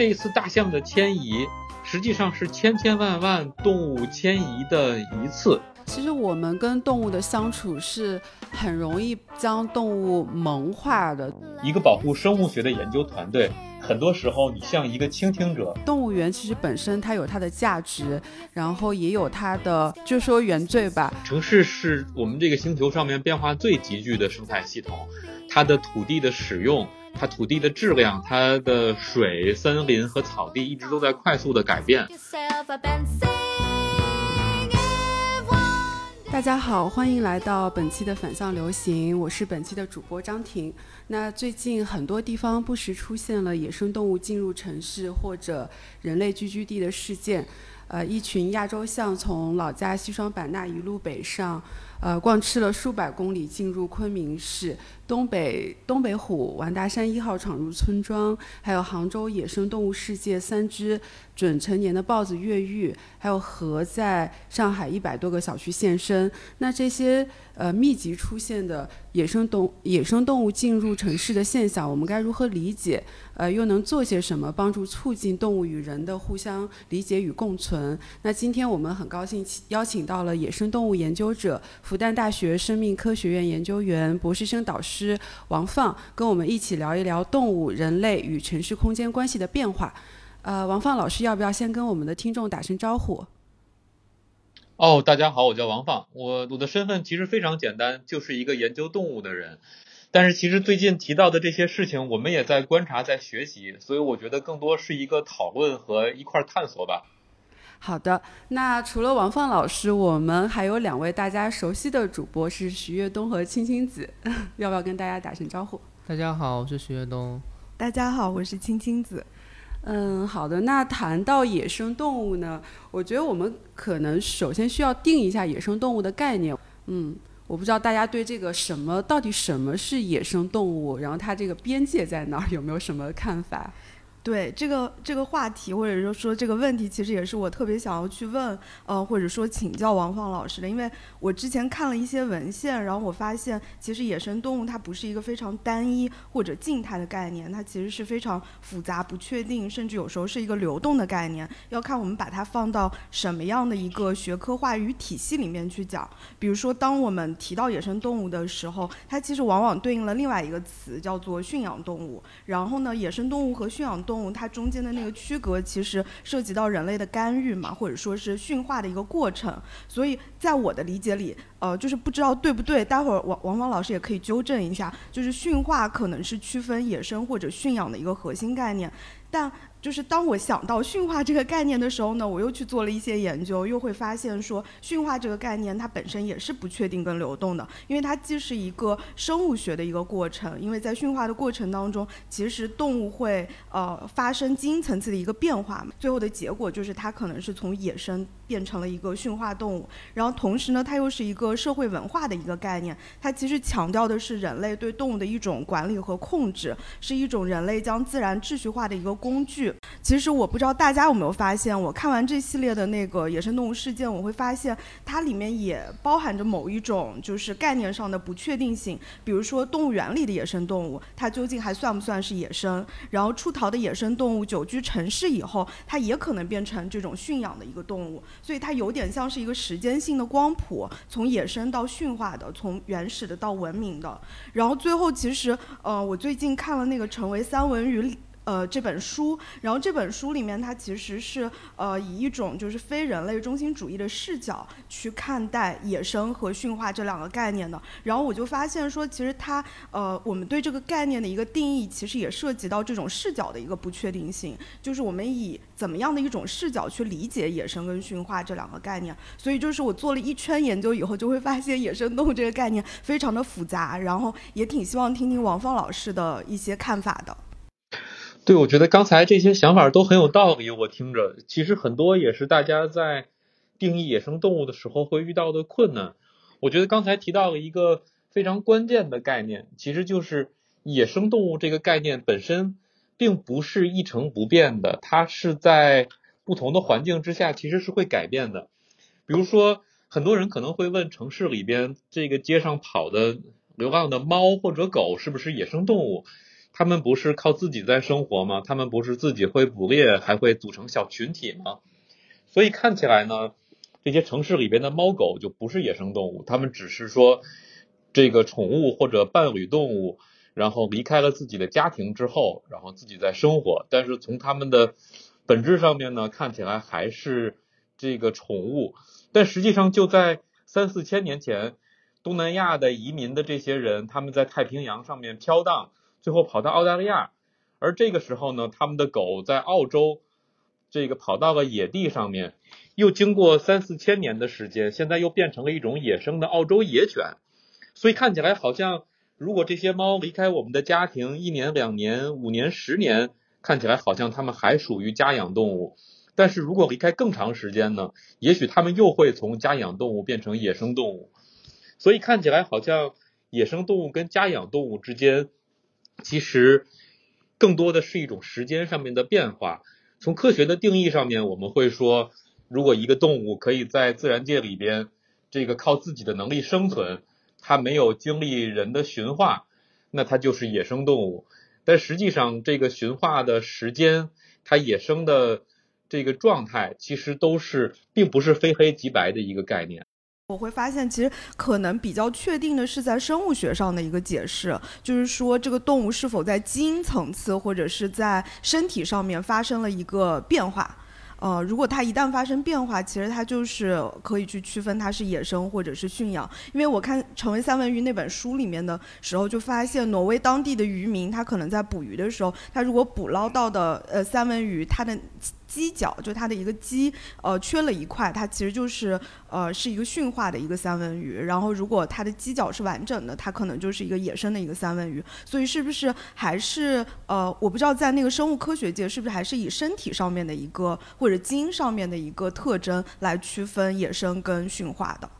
这一次大象的迁移，实际上是千千万万动物迁移的一次。其实我们跟动物的相处是很容易将动物萌化的。一个保护生物学的研究团队，很多时候你像一个倾听者。动物园其实本身它有它的价值，然后也有它的，就说原罪吧。城市是我们这个星球上面变化最急剧的生态系统，它的土地的使用。它土地的质量，它的水、森林和草地一直都在快速的改变。大家好，欢迎来到本期的反向流行，我是本期的主播张婷。那最近很多地方不时出现了野生动物进入城市或者人类聚居地的事件，呃，一群亚洲象从老家西双版纳一路北上。呃，逛吃了数百公里，进入昆明市东北东北虎完达山一号闯入村庄，还有杭州野生动物世界三只准成年的豹子越狱，还有河在上海一百多个小区现身。那这些呃密集出现的野生动野生动物进入城市的现象，我们该如何理解？呃，又能做些什么帮助促进动物与人的互相理解与共存？那今天我们很高兴邀请到了野生动物研究者。复旦大学生命科学院研究员、博士生导师之王放，跟我们一起聊一聊动物、人类与城市空间关系的变化。呃，王放老师，要不要先跟我们的听众打声招呼？哦，大家好，我叫王放，我我的身份其实非常简单，就是一个研究动物的人。但是其实最近提到的这些事情，我们也在观察、在学习，所以我觉得更多是一个讨论和一块探索吧。好的，那除了王放老师，我们还有两位大家熟悉的主播是徐跃东和青青子，要不要跟大家打声招呼？大家好，我是徐跃东。大家好，我是青青子。嗯，好的。那谈到野生动物呢，我觉得我们可能首先需要定一下野生动物的概念。嗯，我不知道大家对这个什么到底什么是野生动物，然后它这个边界在哪儿，有没有什么看法？对这个这个话题，或者说说这个问题，其实也是我特别想要去问，呃，或者说请教王放老师的。因为我之前看了一些文献，然后我发现，其实野生动物它不是一个非常单一或者静态的概念，它其实是非常复杂、不确定，甚至有时候是一个流动的概念。要看我们把它放到什么样的一个学科话语体系里面去讲。比如说，当我们提到野生动物的时候，它其实往往对应了另外一个词，叫做驯养动物。然后呢，野生动物和驯养动物它中间的那个区隔，其实涉及到人类的干预嘛，或者说是驯化的一个过程。所以在我的理解里，呃，就是不知道对不对，待会儿王王芳老师也可以纠正一下。就是驯化可能是区分野生或者驯养的一个核心概念，但。就是当我想到驯化这个概念的时候呢，我又去做了一些研究，又会发现说，驯化这个概念它本身也是不确定跟流动的，因为它既是一个生物学的一个过程，因为在驯化的过程当中，其实动物会呃发生基因层次的一个变化嘛，最后的结果就是它可能是从野生变成了一个驯化动物，然后同时呢，它又是一个社会文化的一个概念，它其实强调的是人类对动物的一种管理和控制，是一种人类将自然秩序化的一个工具。其实我不知道大家有没有发现，我看完这系列的那个野生动物事件，我会发现它里面也包含着某一种就是概念上的不确定性。比如说动物园里的野生动物，它究竟还算不算是野生？然后出逃的野生动物久居城市以后，它也可能变成这种驯养的一个动物。所以它有点像是一个时间性的光谱，从野生到驯化的，从原始的到文明的。然后最后其实，呃，我最近看了那个《成为三文鱼》。呃，这本书，然后这本书里面，它其实是呃以一种就是非人类中心主义的视角去看待野生和驯化这两个概念的。然后我就发现说，其实它呃我们对这个概念的一个定义，其实也涉及到这种视角的一个不确定性，就是我们以怎么样的一种视角去理解野生跟驯化这两个概念。所以就是我做了一圈研究以后，就会发现野生动物这个概念非常的复杂，然后也挺希望听听王芳老师的一些看法的。对，我觉得刚才这些想法都很有道理。我听着，其实很多也是大家在定义野生动物的时候会遇到的困难。我觉得刚才提到了一个非常关键的概念，其实就是野生动物这个概念本身并不是一成不变的，它是在不同的环境之下其实是会改变的。比如说，很多人可能会问，城市里边这个街上跑的流浪的猫或者狗是不是野生动物？他们不是靠自己在生活吗？他们不是自己会捕猎，还会组成小群体吗？所以看起来呢，这些城市里边的猫狗就不是野生动物，它们只是说这个宠物或者伴侣动物，然后离开了自己的家庭之后，然后自己在生活。但是从它们的本质上面呢，看起来还是这个宠物。但实际上就在三四千年前，东南亚的移民的这些人，他们在太平洋上面飘荡，最后跑到澳大利亚，而这个时候呢，他们的狗在澳洲。这个跑到了野地上面，又经过三四千年的时间，现在又变成了一种野生的澳洲野犬。所以看起来好像，如果这些猫离开我们的家庭一年、两年、五年、十年，看起来好像它们还属于家养动物。但是如果离开更长时间呢？也许它们又会从家养动物变成野生动物。所以看起来好像野生动物跟家养动物之间，其实更多的是一种时间上面的变化。从科学的定义上面，我们会说，如果一个动物可以在自然界里边，这个靠自己的能力生存，它没有经历人的驯化，那它就是野生动物。但实际上，这个驯化的时间，它野生的这个状态，其实都是并不是非黑即白的一个概念。我会发现，其实可能比较确定的是在生物学上的一个解释，就是说这个动物是否在基因层次或者是在身体上面发生了一个变化。呃，如果它一旦发生变化，其实它就是可以去区分它是野生或者是驯养。因为我看《成为三文鱼》那本书里面的时候，就发现挪威当地的渔民，他可能在捕鱼的时候，他如果捕捞到的呃三文鱼，它的犄角就它的一个犄，呃，缺了一块，它其实就是呃是一个驯化的一个三文鱼。然后如果它的犄角是完整的，它可能就是一个野生的一个三文鱼。所以是不是还是呃，我不知道在那个生物科学界是不是还是以身体上面的一个或者基因上面的一个特征来区分野生跟驯化的？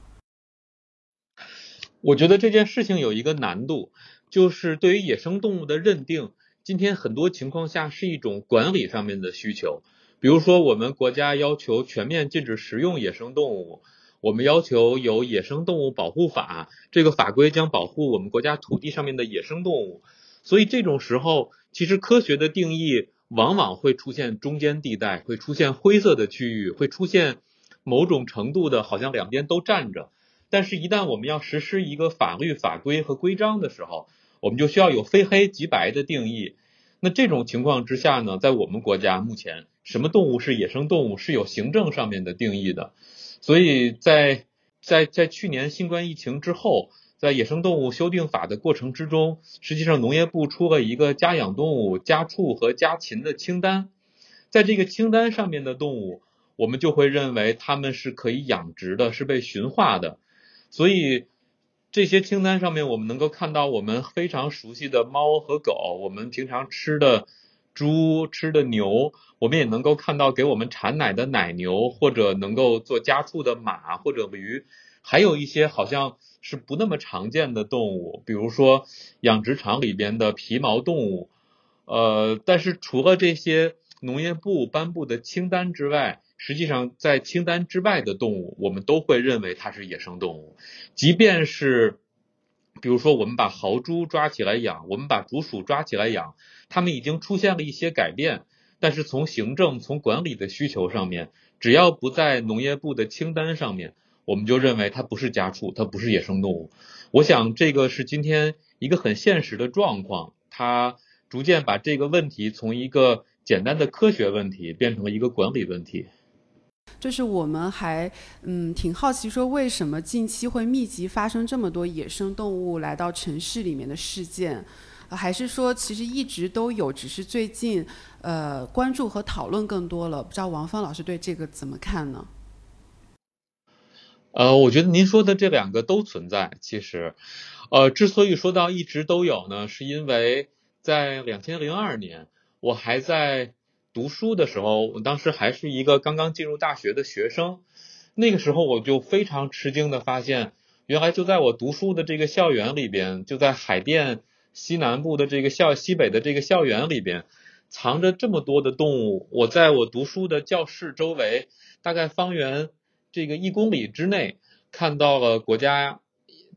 我觉得这件事情有一个难度，就是对于野生动物的认定，今天很多情况下是一种管理上面的需求。比如说，我们国家要求全面禁止食用野生动物，我们要求有野生动物保护法，这个法规将保护我们国家土地上面的野生动物。所以这种时候，其实科学的定义往往会出现中间地带，会出现灰色的区域，会出现某种程度的，好像两边都站着。但是，一旦我们要实施一个法律法规和规章的时候，我们就需要有非黑即白的定义。那这种情况之下呢，在我们国家目前，什么动物是野生动物是有行政上面的定义的。所以在在在去年新冠疫情之后，在野生动物修订法的过程之中，实际上农业部出了一个家养动物、家畜和家禽的清单。在这个清单上面的动物，我们就会认为它们是可以养殖的，是被驯化的。所以。这些清单上面，我们能够看到我们非常熟悉的猫和狗，我们平常吃的猪、吃的牛，我们也能够看到给我们产奶的奶牛，或者能够做家畜的马或者驴，还有一些好像是不那么常见的动物，比如说养殖场里边的皮毛动物。呃，但是除了这些农业部颁布的清单之外，实际上，在清单之外的动物，我们都会认为它是野生动物。即便是，比如说，我们把豪猪抓起来养，我们把竹鼠抓起来养，它们已经出现了一些改变。但是从行政、从管理的需求上面，只要不在农业部的清单上面，我们就认为它不是家畜，它不是野生动物。我想，这个是今天一个很现实的状况。它逐渐把这个问题从一个简单的科学问题变成了一个管理问题。就是我们还嗯挺好奇，说为什么近期会密集发生这么多野生动物来到城市里面的事件，还是说其实一直都有，只是最近呃关注和讨论更多了？不知道王芳老师对这个怎么看呢？呃，我觉得您说的这两个都存在。其实，呃，之所以说到一直都有呢，是因为在两千零二年，我还在。读书的时候，我当时还是一个刚刚进入大学的学生。那个时候，我就非常吃惊的发现，原来就在我读书的这个校园里边，就在海淀西南部的这个校西北的这个校园里边，藏着这么多的动物。我在我读书的教室周围，大概方圆这个一公里之内，看到了国家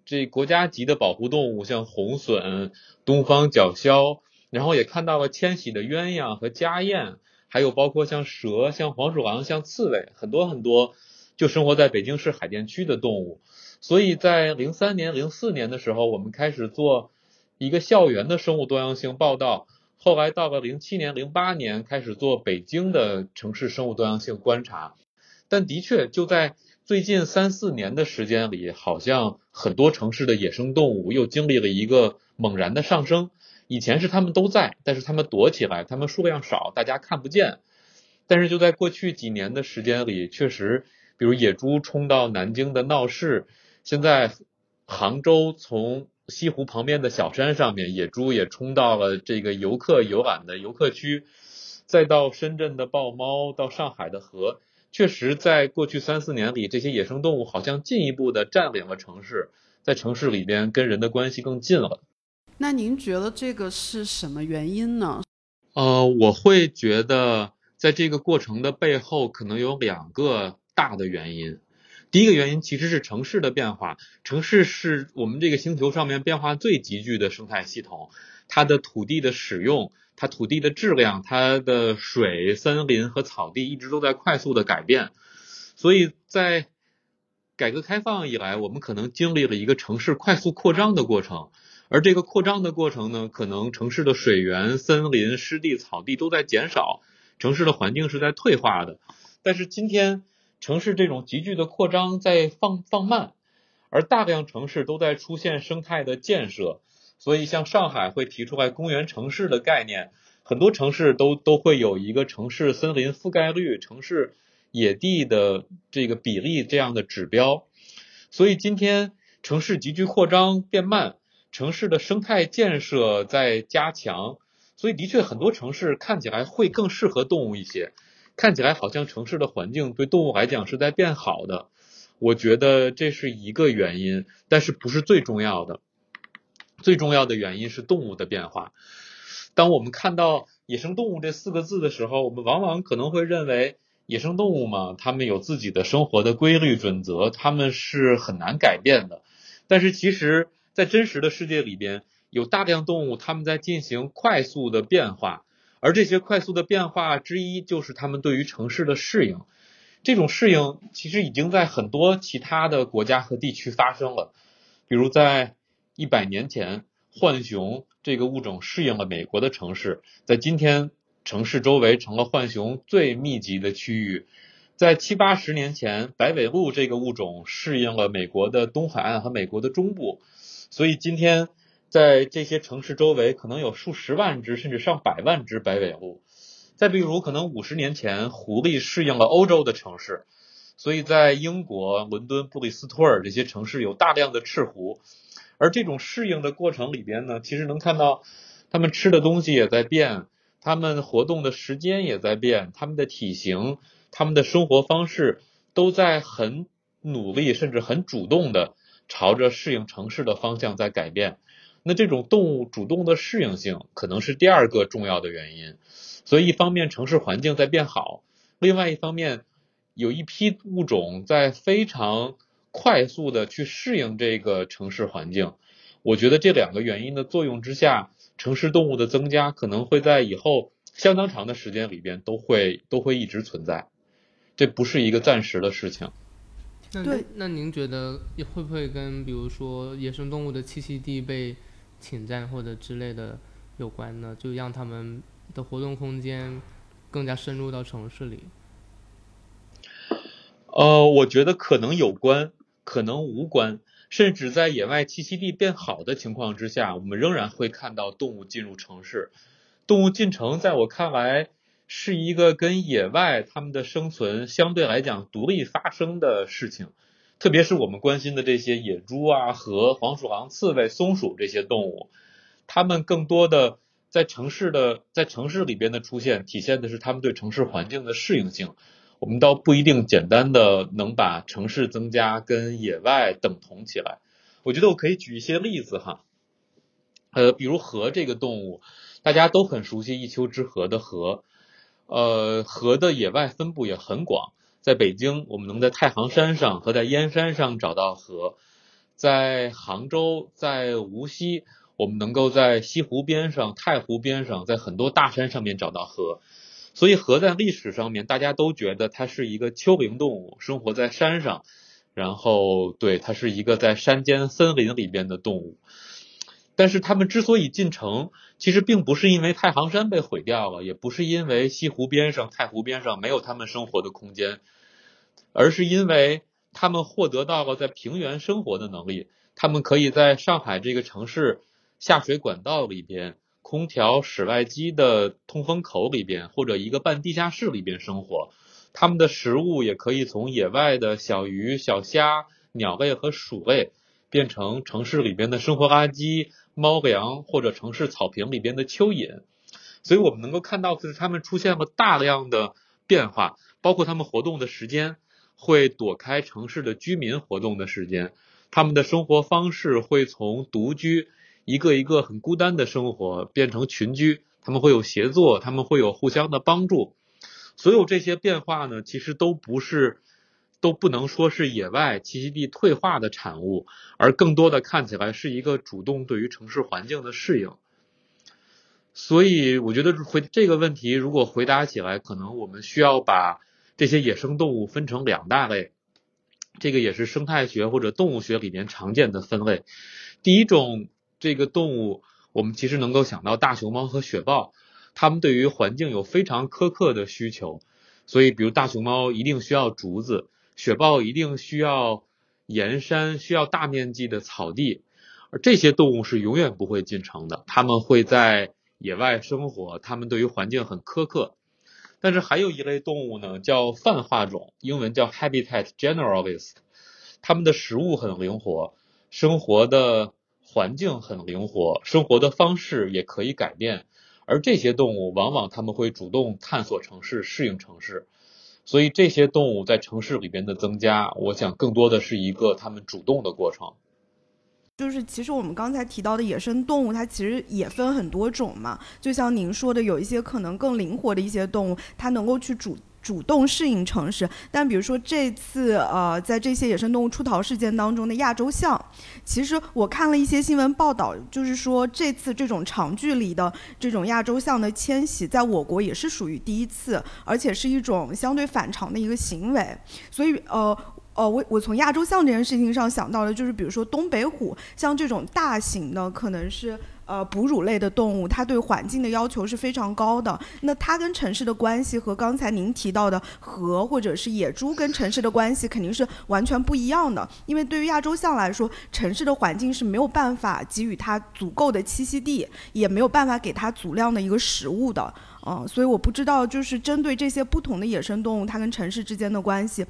这国家级的保护动物，像红隼、东方角鸮。然后也看到了迁徙的鸳鸯和家燕，还有包括像蛇、像黄鼠狼、像刺猬，很多很多就生活在北京市海淀区的动物。所以在零三年、零四年的时候，我们开始做一个校园的生物多样性报道。后来到了零七年、零八年，开始做北京的城市生物多样性观察。但的确，就在最近三四年的时间里，好像很多城市的野生动物又经历了一个猛然的上升。以前是它们都在，但是它们躲起来，它们数量少，大家看不见。但是就在过去几年的时间里，确实，比如野猪冲到南京的闹市，现在杭州从西湖旁边的小山上面，野猪也冲到了这个游客游览的游客区，再到深圳的豹猫，到上海的河，确实在过去三四年里，这些野生动物好像进一步的占领了城市，在城市里边跟人的关系更近了。那您觉得这个是什么原因呢？呃，我会觉得在这个过程的背后，可能有两个大的原因。第一个原因其实是城市的变化，城市是我们这个星球上面变化最急剧的生态系统，它的土地的使用，它土地的质量，它的水、森林和草地一直都在快速的改变，所以在改革开放以来，我们可能经历了一个城市快速扩张的过程，而这个扩张的过程呢，可能城市的水源、森林、湿地、草地都在减少，城市的环境是在退化的，但是今天。城市这种急剧的扩张在放放慢，而大量城市都在出现生态的建设，所以像上海会提出来公园城市的概念，很多城市都都会有一个城市森林覆盖率、城市野地的这个比例这样的指标。所以今天城市急剧扩张变慢，城市的生态建设在加强，所以的确很多城市看起来会更适合动物一些。看起来好像城市的环境对动物来讲是在变好的，我觉得这是一个原因，但是不是最重要的。最重要的原因是动物的变化。当我们看到野生动物这四个字的时候，我们往往可能会认为野生动物嘛，它们有自己的生活的规律准则，它们是很难改变的。但是其实，在真实的世界里边，有大量动物，它们在进行快速的变化。而这些快速的变化之一，就是它们对于城市的适应。这种适应其实已经在很多其他的国家和地区发生了。比如在一百年前，浣熊这个物种适应了美国的城市，在今天城市周围成了浣熊最密集的区域。在七八十年前，白尾鹿这个物种适应了美国的东海岸和美国的中部，所以今天。在这些城市周围，可能有数十万只甚至上百万只白尾鹿。再比如，可能五十年前，狐狸适应了欧洲的城市，所以在英国伦敦、布里斯托尔这些城市有大量的赤狐。而这种适应的过程里边呢，其实能看到，它们吃的东西也在变，它们活动的时间也在变，它们的体型、它们的生活方式都在很努力，甚至很主动的朝着适应城市的方向在改变。那这种动物主动的适应性可能是第二个重要的原因，所以一方面城市环境在变好，另外一方面有一批物种在非常快速的去适应这个城市环境。我觉得这两个原因的作用之下，城市动物的增加可能会在以后相当长的时间里边都会都会一直存在，这不是一个暂时的事情。那那您觉得会不会跟比如说野生动物的栖息地被侵占或者之类的有关呢，就让他们的活动空间更加深入到城市里。呃，我觉得可能有关，可能无关，甚至在野外栖息地变好的情况之下，我们仍然会看到动物进入城市。动物进城，在我看来是一个跟野外它们的生存相对来讲独立发生的事情。特别是我们关心的这些野猪啊和黄鼠狼、刺猬、松鼠这些动物，它们更多的在城市的在城市里边的出现，体现的是它们对城市环境的适应性。我们倒不一定简单的能把城市增加跟野外等同起来。我觉得我可以举一些例子哈，呃，比如河这个动物，大家都很熟悉一丘之貉的貉，呃，河的野外分布也很广。在北京，我们能在太行山上和在燕山上找到河；在杭州、在无锡，我们能够在西湖边上、太湖边上，在很多大山上面找到河。所以河在历史上面，大家都觉得它是一个丘陵动物，生活在山上。然后，对，它是一个在山间森林里边的动物。但是他们之所以进城，其实并不是因为太行山被毁掉了，也不是因为西湖边上、太湖边上没有他们生活的空间，而是因为他们获得到了在平原生活的能力。他们可以在上海这个城市下水管道里边、空调室外机的通风口里边，或者一个半地下室里边生活。他们的食物也可以从野外的小鱼、小虾、鸟类和鼠类，变成城市里边的生活垃圾。猫粮或者城市草坪里边的蚯蚓，所以我们能够看到的是，它们出现了大量的变化，包括它们活动的时间会躲开城市的居民活动的时间，他们的生活方式会从独居一个一个很孤单的生活变成群居，他们会有协作，他们会有互相的帮助，所有这些变化呢，其实都不是。都不能说是野外栖息地退化的产物，而更多的看起来是一个主动对于城市环境的适应。所以，我觉得回这个问题，如果回答起来，可能我们需要把这些野生动物分成两大类，这个也是生态学或者动物学里面常见的分类。第一种这个动物，我们其实能够想到大熊猫和雪豹，它们对于环境有非常苛刻的需求，所以，比如大熊猫一定需要竹子。雪豹一定需要岩山，需要大面积的草地，而这些动物是永远不会进城的。它们会在野外生活，它们对于环境很苛刻。但是还有一类动物呢，叫泛化种，英文叫 Habitat Generalist。它们的食物很灵活，生活的环境很灵活，生活的方式也可以改变。而这些动物往往他们会主动探索城市，适应城市。所以这些动物在城市里边的增加，我想更多的是一个它们主动的过程。就是其实我们刚才提到的野生动物，它其实也分很多种嘛。就像您说的，有一些可能更灵活的一些动物，它能够去主。主动适应城市，但比如说这次呃，在这些野生动物出逃事件当中的亚洲象，其实我看了一些新闻报道，就是说这次这种长距离的这种亚洲象的迁徙，在我国也是属于第一次，而且是一种相对反常的一个行为。所以呃呃，我我从亚洲象这件事情上想到的，就是比如说东北虎，像这种大型的，可能是。呃，哺乳类的动物，它对环境的要求是非常高的。那它跟城市的关系和刚才您提到的河或者是野猪跟城市的关系肯定是完全不一样的。因为对于亚洲象来说，城市的环境是没有办法给予它足够的栖息地，也没有办法给它足量的一个食物的。嗯，所以我不知道，就是针对这些不同的野生动物，它跟城市之间的关系，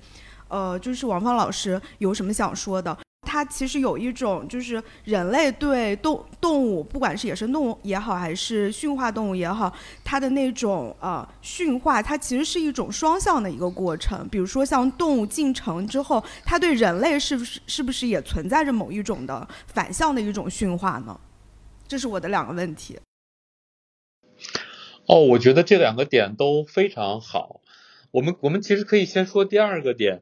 呃，就是王芳老师有什么想说的？它其实有一种，就是人类对动动物，不管是野生动物也好，还是驯化动物也好，它的那种呃驯化，它其实是一种双向的一个过程。比如说，像动物进城之后，它对人类是不是是不是也存在着某一种的反向的一种驯化呢？这是我的两个问题。哦，我觉得这两个点都非常好。我们我们其实可以先说第二个点。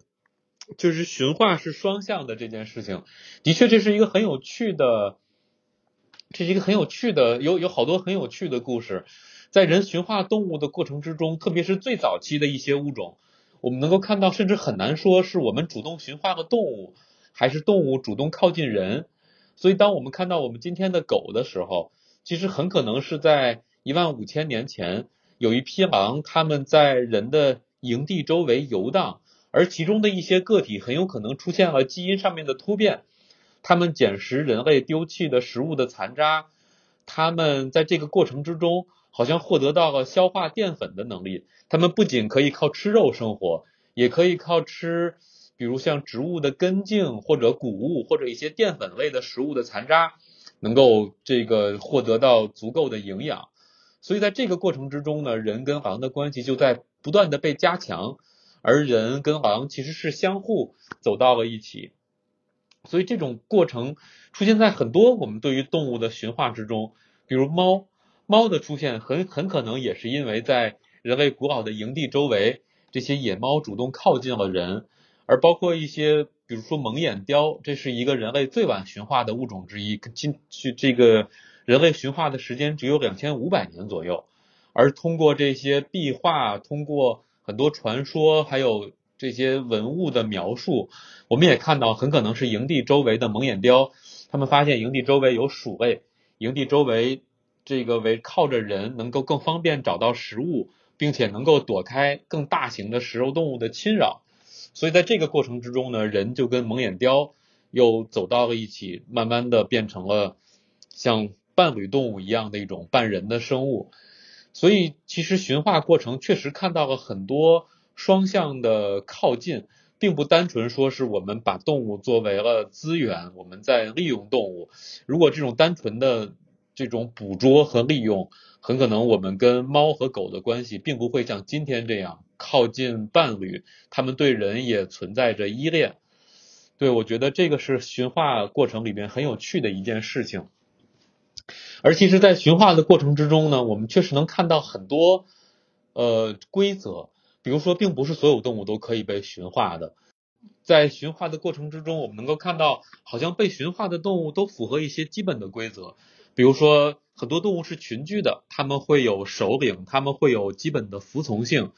就是驯化是双向的这件事情，的确这是一个很有趣的，这是一个很有趣的，有有好多很有趣的故事，在人驯化动物的过程之中，特别是最早期的一些物种，我们能够看到，甚至很难说是我们主动驯化了动物，还是动物主动靠近人。所以，当我们看到我们今天的狗的时候，其实很可能是在一万五千年前，有一批狼，它们在人的营地周围游荡。而其中的一些个体很有可能出现了基因上面的突变，它们捡食人类丢弃的食物的残渣，它们在这个过程之中好像获得到了消化淀粉的能力。它们不仅可以靠吃肉生活，也可以靠吃，比如像植物的根茎或者谷物或者一些淀粉类的食物的残渣，能够这个获得到足够的营养。所以在这个过程之中呢，人跟狼的关系就在不断的被加强。而人跟狼其实是相互走到了一起，所以这种过程出现在很多我们对于动物的驯化之中，比如猫，猫的出现很很可能也是因为在人类古老的营地周围，这些野猫主动靠近了人，而包括一些，比如说蒙眼雕，这是一个人类最晚驯化的物种之一，今去这个人类驯化的时间只有两千五百年左右，而通过这些壁画，通过很多传说，还有这些文物的描述，我们也看到很可能是营地周围的蒙眼雕，他们发现营地周围有鼠类，营地周围这个围靠着人，能够更方便找到食物，并且能够躲开更大型的食肉动物的侵扰。所以在这个过程之中呢，人就跟蒙眼雕又走到了一起，慢慢的变成了像伴侣动物一样的一种半人的生物。所以其实驯化过程确实看到了很多双向的靠近，并不单纯说是我们把动物作为了资源，我们在利用动物。如果这种单纯的这种捕捉和利用，很可能我们跟猫和狗的关系并不会像今天这样靠近伴侣，他们对人也存在着依恋。对我觉得这个是驯化过程里面很有趣的一件事情。而其实，在驯化的过程之中呢，我们确实能看到很多呃规则，比如说，并不是所有动物都可以被驯化的。在驯化的过程之中，我们能够看到，好像被驯化的动物都符合一些基本的规则，比如说。很多动物是群居的，它们会有首领，它们会有基本的服从性。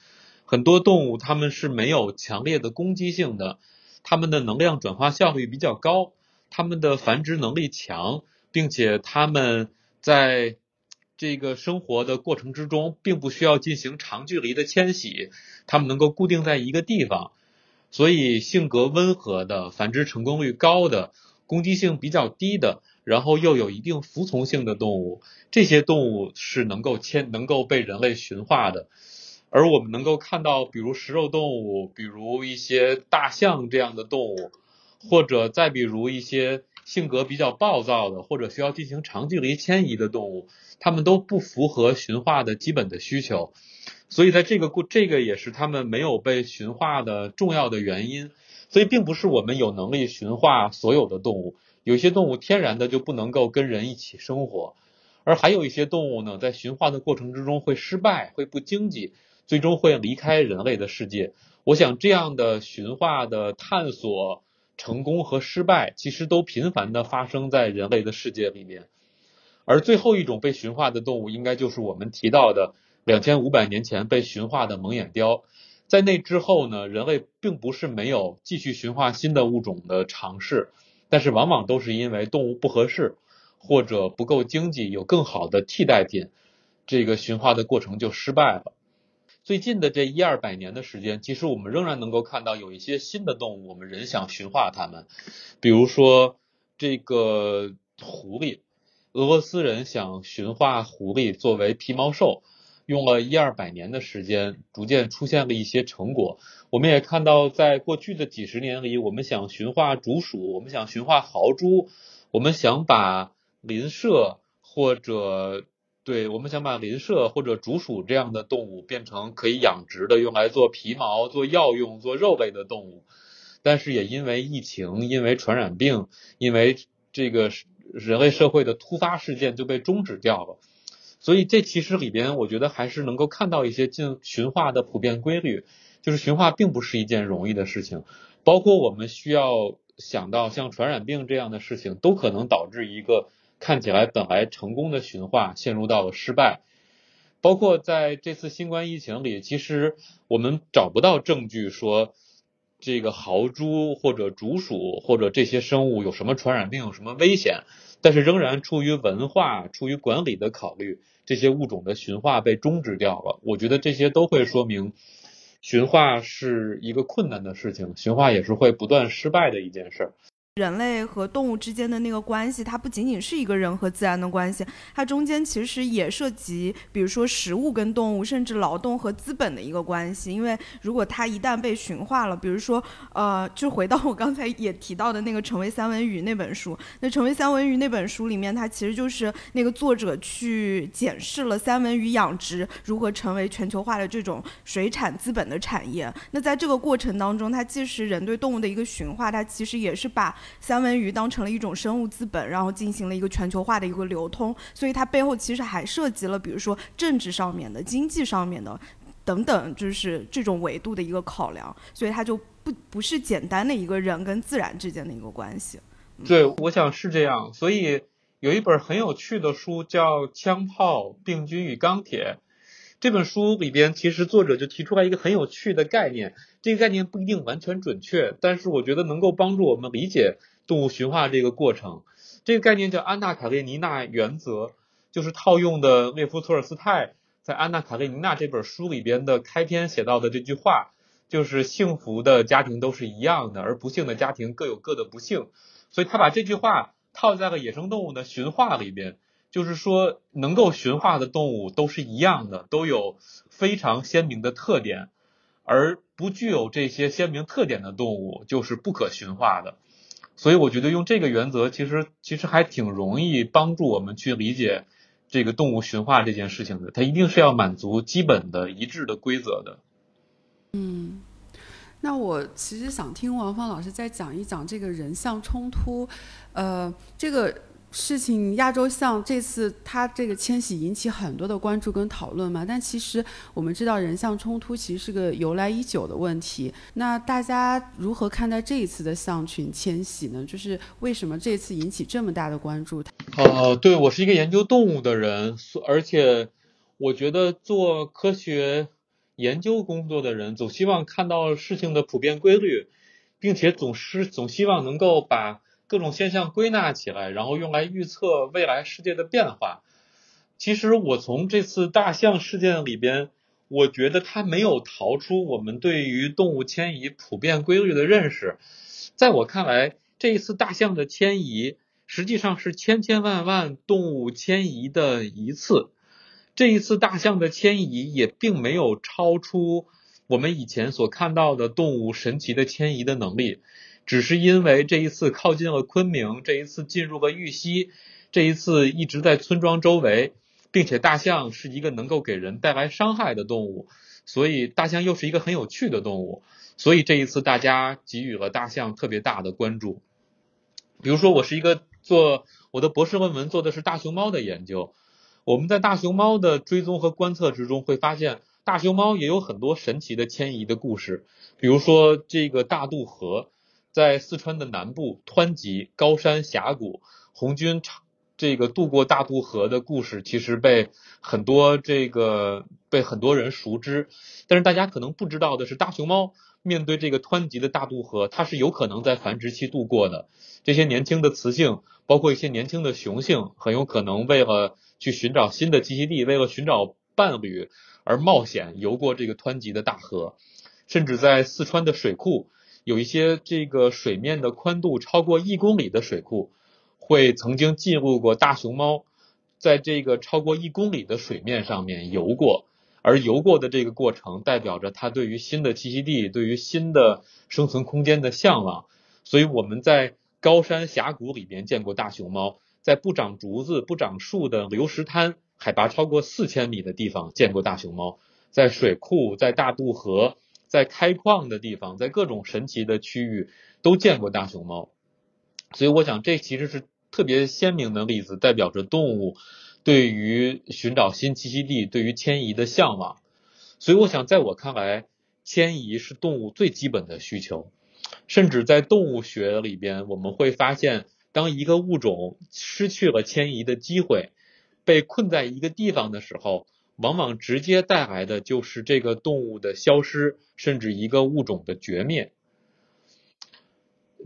很多动物它们是没有强烈的攻击性的，它们的能量转化效率比较高，它们的繁殖能力强，并且它们在这个生活的过程之中，并不需要进行长距离的迁徙，它们能够固定在一个地方。所以，性格温和的、繁殖成功率高的、攻击性比较低的。然后又有一定服从性的动物，这些动物是能够迁、能够被人类驯化的。而我们能够看到，比如食肉动物，比如一些大象这样的动物，或者再比如一些性格比较暴躁的，或者需要进行长距离迁移的动物，它们都不符合驯化的基本的需求。所以在这个过，这个也是它们没有被驯化的重要的原因。所以并不是我们有能力驯化所有的动物。有些动物天然的就不能够跟人一起生活，而还有一些动物呢，在驯化的过程之中会失败，会不经济，最终会离开人类的世界。我想这样的驯化的探索成功和失败，其实都频繁的发生在人类的世界里面。而最后一种被驯化的动物，应该就是我们提到的两千五百年前被驯化的蒙眼雕。在那之后呢，人类并不是没有继续驯化新的物种的尝试。但是往往都是因为动物不合适，或者不够经济，有更好的替代品，这个驯化的过程就失败了。最近的这一二百年的时间，其实我们仍然能够看到有一些新的动物，我们人想驯化它们，比如说这个狐狸，俄罗斯人想驯化狐狸作为皮毛兽。用了一二百年的时间，逐渐出现了一些成果。我们也看到，在过去的几十年里，我们想驯化竹鼠，我们想驯化豪猪，我们想把林麝或者对，我们想把林麝或者竹鼠这样的动物变成可以养殖的，用来做皮毛、做药用、做肉类的动物。但是也因为疫情、因为传染病、因为这个人类社会的突发事件，就被终止掉了。所以这其实里边，我觉得还是能够看到一些进驯化的普遍规律，就是驯化并不是一件容易的事情，包括我们需要想到像传染病这样的事情，都可能导致一个看起来本来成功的驯化陷入到了失败。包括在这次新冠疫情里，其实我们找不到证据说这个豪猪或者竹鼠或者这些生物有什么传染病、有什么危险，但是仍然出于文化、出于管理的考虑。这些物种的驯化被终止掉了，我觉得这些都会说明，驯化是一个困难的事情，驯化也是会不断失败的一件事儿。人类和动物之间的那个关系，它不仅仅是一个人和自然的关系，它中间其实也涉及，比如说食物跟动物，甚至劳动和资本的一个关系。因为如果它一旦被驯化了，比如说，呃，就回到我刚才也提到的那个《成为三文鱼》那本书，那《成为三文鱼》那本书里面，它其实就是那个作者去检视了三文鱼养殖如何成为全球化的这种水产资本的产业。那在这个过程当中，它既是人对动物的一个驯化，它其实也是把三文鱼当成了一种生物资本，然后进行了一个全球化的一个流通，所以它背后其实还涉及了，比如说政治上面的、经济上面的等等，就是这种维度的一个考量，所以它就不不是简单的一个人跟自然之间的一个关系。对，我想是这样，所以有一本很有趣的书叫《枪炮、病菌与钢铁》。这本书里边，其实作者就提出来一个很有趣的概念，这个概念不一定完全准确，但是我觉得能够帮助我们理解动物驯化这个过程。这个概念叫安娜卡列尼娜原则，就是套用的列夫托尔斯泰在《安娜卡列尼娜》这本书里边的开篇写到的这句话，就是幸福的家庭都是一样的，而不幸的家庭各有各的不幸。所以他把这句话。套在了野生动物的驯化里边，就是说，能够驯化的动物都是一样的，都有非常鲜明的特点，而不具有这些鲜明特点的动物就是不可驯化的。所以，我觉得用这个原则，其实其实还挺容易帮助我们去理解这个动物驯化这件事情的。它一定是要满足基本的一致的规则的。嗯。那我其实想听王芳老师再讲一讲这个人象冲突，呃，这个事情亚洲象这次它这个迁徙引起很多的关注跟讨论嘛，但其实我们知道人象冲突其实是个由来已久的问题。那大家如何看待这一次的象群迁徙呢？就是为什么这次引起这么大的关注？呃，对我是一个研究动物的人，而且我觉得做科学。研究工作的人总希望看到事情的普遍规律，并且总是总希望能够把各种现象归纳起来，然后用来预测未来世界的变化。其实我从这次大象事件里边，我觉得它没有逃出我们对于动物迁移普遍规律的认识。在我看来，这一次大象的迁移实际上是千千万万动物迁移的一次。这一次大象的迁移也并没有超出我们以前所看到的动物神奇的迁移的能力，只是因为这一次靠近了昆明，这一次进入了玉溪，这一次一直在村庄周围，并且大象是一个能够给人带来伤害的动物，所以大象又是一个很有趣的动物，所以这一次大家给予了大象特别大的关注。比如说，我是一个做我的博士论文做的是大熊猫的研究。我们在大熊猫的追踪和观测之中，会发现大熊猫也有很多神奇的迁移的故事。比如说，这个大渡河在四川的南部，湍急高山峡谷，红军这个渡过大渡河的故事，其实被很多这个被很多人熟知。但是大家可能不知道的是，大熊猫面对这个湍急的大渡河，它是有可能在繁殖期度过的。这些年轻的雌性，包括一些年轻的雄性，很有可能为了去寻找新的栖息地，为了寻找伴侣而冒险游过这个湍急的大河，甚至在四川的水库，有一些这个水面的宽度超过一公里的水库，会曾经记录过大熊猫在这个超过一公里的水面上面游过，而游过的这个过程代表着它对于新的栖息地、对于新的生存空间的向往，所以我们在高山峡谷里边见过大熊猫。在不长竹子、不长树的流石滩，海拔超过四千米的地方见过大熊猫；在水库、在大渡河、在开矿的地方，在各种神奇的区域都见过大熊猫。所以，我想这其实是特别鲜明的例子，代表着动物对于寻找新栖息地、对于迁移的向往。所以，我想在我看来，迁移是动物最基本的需求。甚至在动物学里边，我们会发现。当一个物种失去了迁移的机会，被困在一个地方的时候，往往直接带来的就是这个动物的消失，甚至一个物种的绝灭。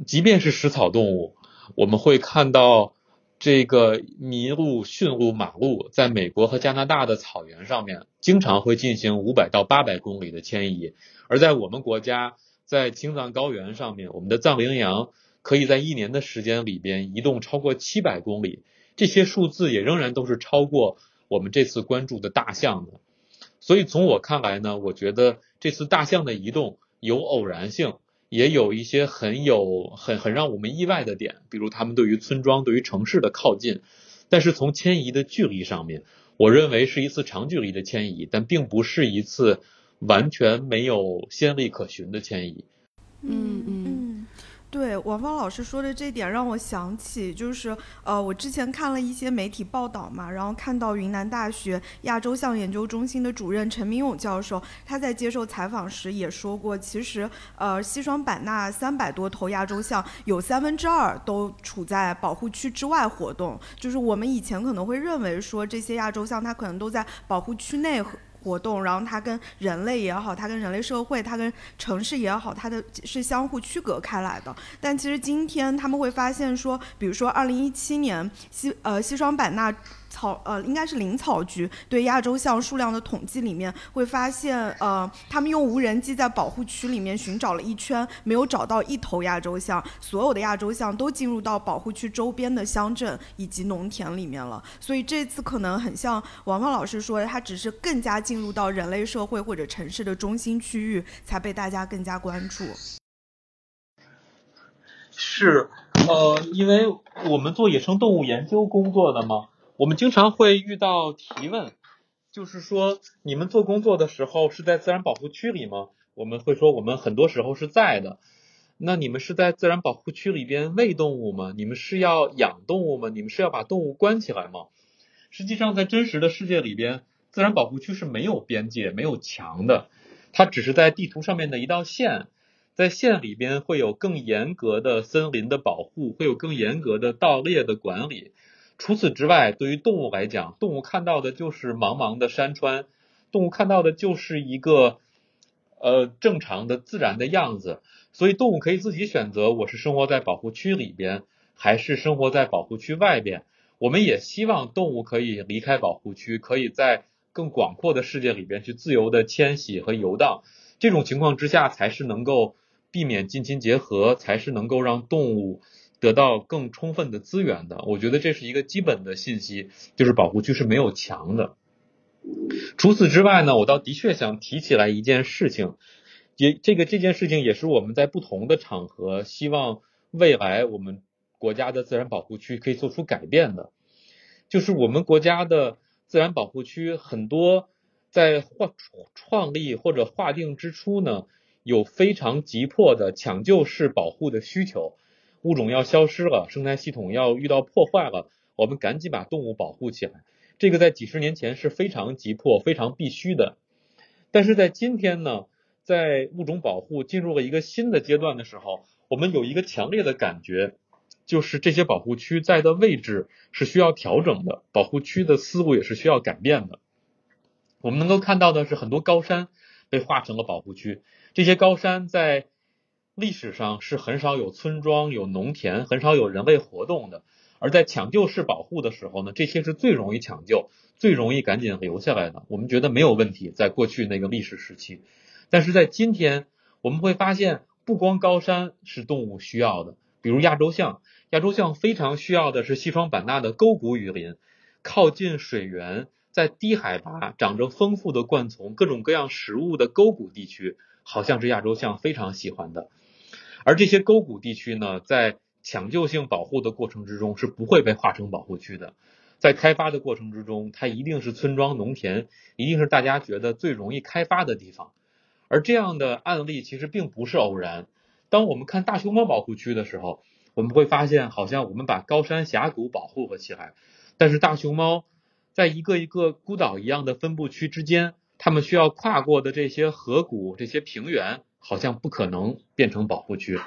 即便是食草动物，我们会看到这个麋鹿、驯鹿、马鹿，在美国和加拿大的草原上面，经常会进行五百到八百公里的迁移；而在我们国家，在青藏高原上面，我们的藏羚羊。可以在一年的时间里边移动超过七百公里，这些数字也仍然都是超过我们这次关注的大象的。所以从我看来呢，我觉得这次大象的移动有偶然性，也有一些很有很很让我们意外的点，比如他们对于村庄、对于城市的靠近。但是从迁移的距离上面，我认为是一次长距离的迁移，但并不是一次完全没有先例可循的迁移。嗯嗯。对，王芳老师说的这点让我想起，就是呃，我之前看了一些媒体报道嘛，然后看到云南大学亚洲象研究中心的主任陈明勇教授，他在接受采访时也说过，其实呃，西双版纳三百多头亚洲象有三分之二都处在保护区之外活动，就是我们以前可能会认为说这些亚洲象它可能都在保护区内。活动，然后它跟人类也好，它跟人类社会，它跟城市也好，它的是相互区隔开来的。但其实今天他们会发现说，比如说二零一七年西呃西双版纳。草呃，应该是林草局对亚洲象数量的统计里面会发现，呃，他们用无人机在保护区里面寻找了一圈，没有找到一头亚洲象，所有的亚洲象都进入到保护区周边的乡镇以及农田里面了。所以这次可能很像王芳老师说的，它只是更加进入到人类社会或者城市的中心区域，才被大家更加关注。是，呃，因为我们做野生动物研究工作的嘛。我们经常会遇到提问，就是说你们做工作的时候是在自然保护区里吗？我们会说我们很多时候是在的。那你们是在自然保护区里边喂动物吗？你们是要养动物吗？你们是要把动物关起来吗？实际上，在真实的世界里边，自然保护区是没有边界、没有墙的，它只是在地图上面的一道线，在线里边会有更严格的森林的保护，会有更严格的盗猎的管理。除此之外，对于动物来讲，动物看到的就是茫茫的山川，动物看到的就是一个呃正常的自然的样子，所以动物可以自己选择，我是生活在保护区里边，还是生活在保护区外边。我们也希望动物可以离开保护区，可以在更广阔的世界里边去自由的迁徙和游荡。这种情况之下，才是能够避免近亲结合，才是能够让动物。得到更充分的资源的，我觉得这是一个基本的信息，就是保护区是没有墙的。除此之外呢，我倒的确想提起来一件事情，也这个这件事情也是我们在不同的场合希望未来我们国家的自然保护区可以做出改变的，就是我们国家的自然保护区很多在划创立或者划定之初呢，有非常急迫的抢救式保护的需求。物种要消失了，生态系统要遇到破坏了，我们赶紧把动物保护起来。这个在几十年前是非常急迫、非常必须的。但是在今天呢，在物种保护进入了一个新的阶段的时候，我们有一个强烈的感觉，就是这些保护区在的位置是需要调整的，保护区的思路也是需要改变的。我们能够看到的是，很多高山被划成了保护区，这些高山在。历史上是很少有村庄、有农田，很少有人类活动的。而在抢救式保护的时候呢，这些是最容易抢救、最容易赶紧留下来的。我们觉得没有问题，在过去那个历史时期。但是在今天，我们会发现，不光高山是动物需要的，比如亚洲象，亚洲象非常需要的是西双版纳的沟谷雨林，靠近水源，在低海拔、长着丰富的灌丛、各种各样食物的沟谷地区，好像是亚洲象非常喜欢的。而这些沟谷地区呢，在抢救性保护的过程之中是不会被划成保护区的，在开发的过程之中，它一定是村庄、农田，一定是大家觉得最容易开发的地方。而这样的案例其实并不是偶然。当我们看大熊猫保护区的时候，我们会发现，好像我们把高山峡谷保护了起来，但是大熊猫在一个一个孤岛一样的分布区之间，它们需要跨过的这些河谷、这些平原。好像不可能变成保护区。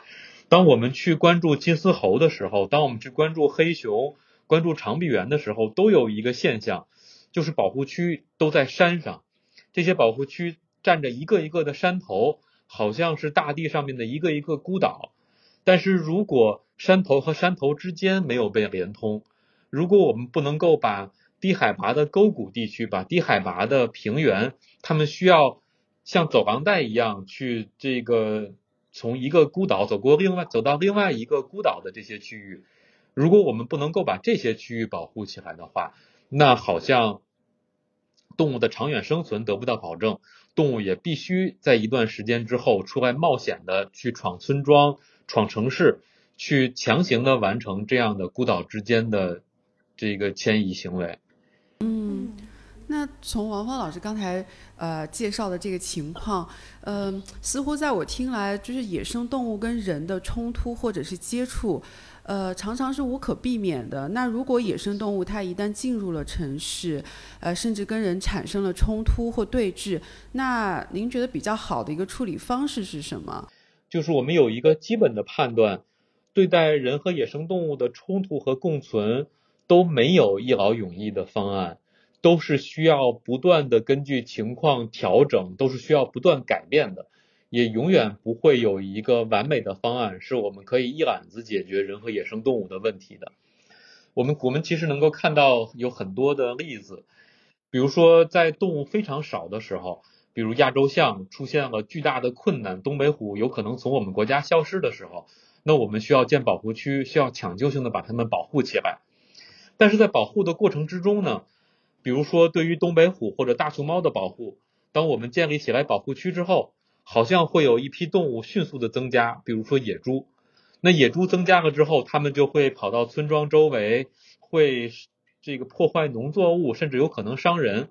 当我们去关注金丝猴的时候，当我们去关注黑熊、关注长臂猿的时候，都有一个现象，就是保护区都在山上。这些保护区站着一个一个的山头，好像是大地上面的一个一个孤岛。但是如果山头和山头之间没有被连通，如果我们不能够把低海拔的沟谷地区、把低海拔的平原，他们需要。像走廊带一样去这个从一个孤岛走过另外走到另外一个孤岛的这些区域，如果我们不能够把这些区域保护起来的话，那好像动物的长远生存得不到保证，动物也必须在一段时间之后出来冒险的去闯村庄、闯城市，去强行的完成这样的孤岛之间的这个迁移行为。嗯。那从王芳老师刚才呃介绍的这个情况，嗯，似乎在我听来，就是野生动物跟人的冲突或者是接触，呃，常常是无可避免的。那如果野生动物它一旦进入了城市，呃，甚至跟人产生了冲突或对峙，那您觉得比较好的一个处理方式是什么？就是我们有一个基本的判断，对待人和野生动物的冲突和共存都没有一劳永逸的方案。都是需要不断的根据情况调整，都是需要不断改变的，也永远不会有一个完美的方案是我们可以一揽子解决人和野生动物的问题的。我们我们其实能够看到有很多的例子，比如说在动物非常少的时候，比如亚洲象出现了巨大的困难，东北虎有可能从我们国家消失的时候，那我们需要建保护区，需要抢救性的把它们保护起来。但是在保护的过程之中呢？比如说，对于东北虎或者大熊猫的保护，当我们建立起来保护区之后，好像会有一批动物迅速的增加。比如说野猪，那野猪增加了之后，它们就会跑到村庄周围，会这个破坏农作物，甚至有可能伤人。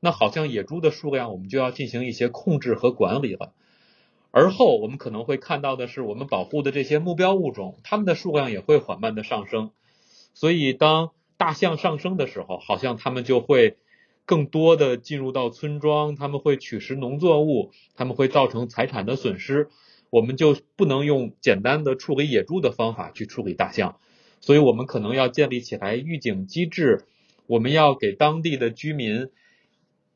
那好像野猪的数量，我们就要进行一些控制和管理了。而后，我们可能会看到的是，我们保护的这些目标物种，它们的数量也会缓慢的上升。所以，当大象上升的时候，好像它们就会更多的进入到村庄，他们会取食农作物，他们会造成财产的损失。我们就不能用简单的处理野猪的方法去处理大象，所以我们可能要建立起来预警机制。我们要给当地的居民，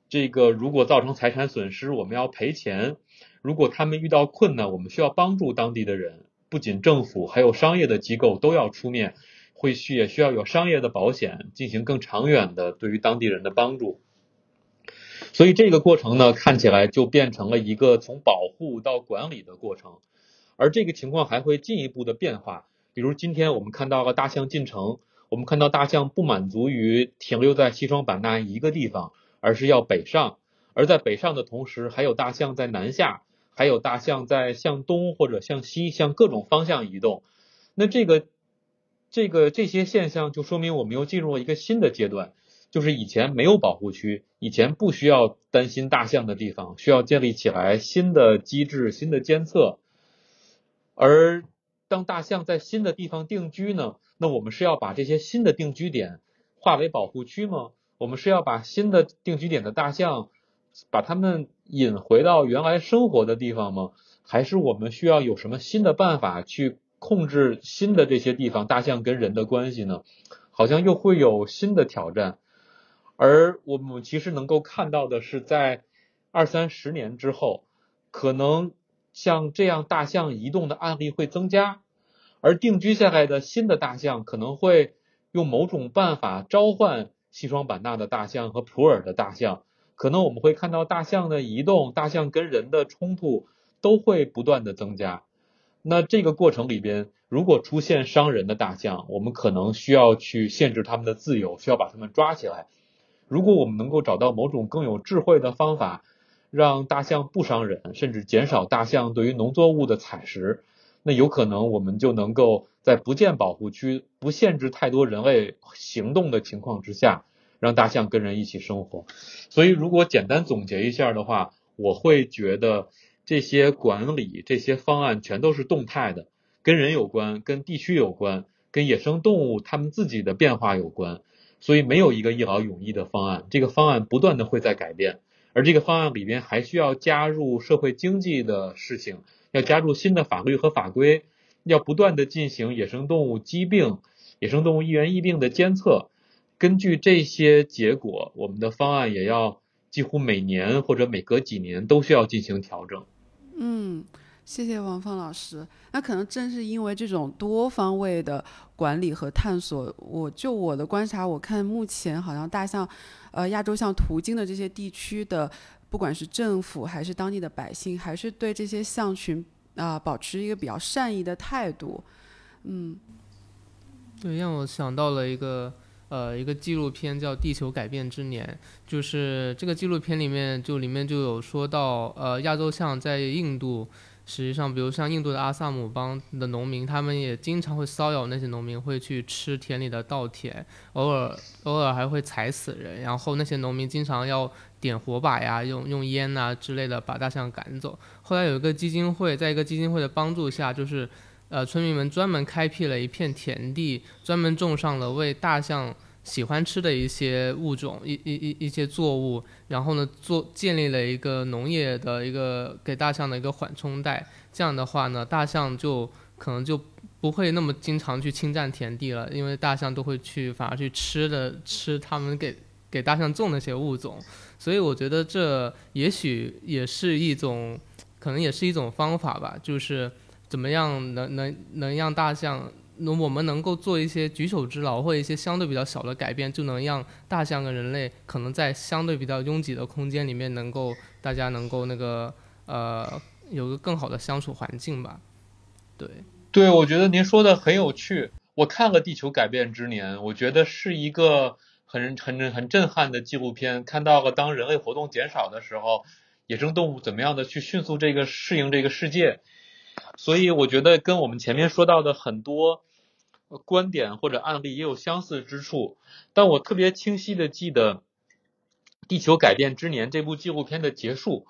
这个如果造成财产损失，我们要赔钱。如果他们遇到困难，我们需要帮助当地的人，不仅政府，还有商业的机构都要出面。会需也需要有商业的保险进行更长远的对于当地人的帮助，所以这个过程呢看起来就变成了一个从保护到管理的过程，而这个情况还会进一步的变化。比如今天我们看到了大象进城，我们看到大象不满足于停留在西双版纳一个地方，而是要北上，而在北上的同时，还有大象在南下，还有大象在向东或者向西向各种方向移动，那这个。这个这些现象就说明我们又进入了一个新的阶段，就是以前没有保护区，以前不需要担心大象的地方，需要建立起来新的机制、新的监测。而当大象在新的地方定居呢，那我们是要把这些新的定居点划为保护区吗？我们是要把新的定居点的大象把它们引回到原来生活的地方吗？还是我们需要有什么新的办法去？控制新的这些地方，大象跟人的关系呢，好像又会有新的挑战。而我们其实能够看到的是，在二三十年之后，可能像这样大象移动的案例会增加，而定居下来的新的大象可能会用某种办法召唤西双版纳的大象和普洱的大象。可能我们会看到大象的移动，大象跟人的冲突都会不断的增加。那这个过程里边，如果出现伤人的大象，我们可能需要去限制它们的自由，需要把它们抓起来。如果我们能够找到某种更有智慧的方法，让大象不伤人，甚至减少大象对于农作物的采食，那有可能我们就能够在不建保护区、不限制太多人类行动的情况之下，让大象跟人一起生活。所以，如果简单总结一下的话，我会觉得。这些管理、这些方案全都是动态的，跟人有关，跟地区有关，跟野生动物它们自己的变化有关，所以没有一个一劳永逸的方案。这个方案不断的会在改变，而这个方案里边还需要加入社会经济的事情，要加入新的法律和法规，要不断的进行野生动物疾病、野生动物疫源疫病的监测。根据这些结果，我们的方案也要几乎每年或者每隔几年都需要进行调整。嗯，谢谢王芳老师。那可能正是因为这种多方位的管理和探索，我就我的观察，我看目前好像大象，呃，亚洲象途经的这些地区的，不管是政府还是当地的百姓，还是对这些象群啊保持一个比较善意的态度。嗯，对，让我想到了一个。呃，一个纪录片叫《地球改变之年》，就是这个纪录片里面就里面就有说到，呃，亚洲象在印度实际上，比如像印度的阿萨姆邦的农民，他们也经常会骚扰那些农民，会去吃田里的稻田，偶尔偶尔还会踩死人。然后那些农民经常要点火把呀，用用烟呐之类的把大象赶走。后来有一个基金会，在一个基金会的帮助下，就是呃村民们专门开辟了一片田地，专门种上了为大象。喜欢吃的一些物种，一一一一些作物，然后呢，做建立了一个农业的一个给大象的一个缓冲带。这样的话呢，大象就可能就不会那么经常去侵占田地了，因为大象都会去反而去吃的吃他们给给大象种那些物种。所以我觉得这也许也是一种，可能也是一种方法吧，就是怎么样能能能让大象。那我们能够做一些举手之劳，或一些相对比较小的改变，就能让大象跟人类可能在相对比较拥挤的空间里面，能够大家能够那个呃有个更好的相处环境吧。对，对，我觉得您说的很有趣。我看了《地球改变之年》，我觉得是一个很很很震撼的纪录片。看到了当人类活动减少的时候，野生动物怎么样的去迅速这个适应这个世界。所以我觉得跟我们前面说到的很多。观点或者案例也有相似之处，但我特别清晰的记得《地球改变之年》这部纪录片的结束，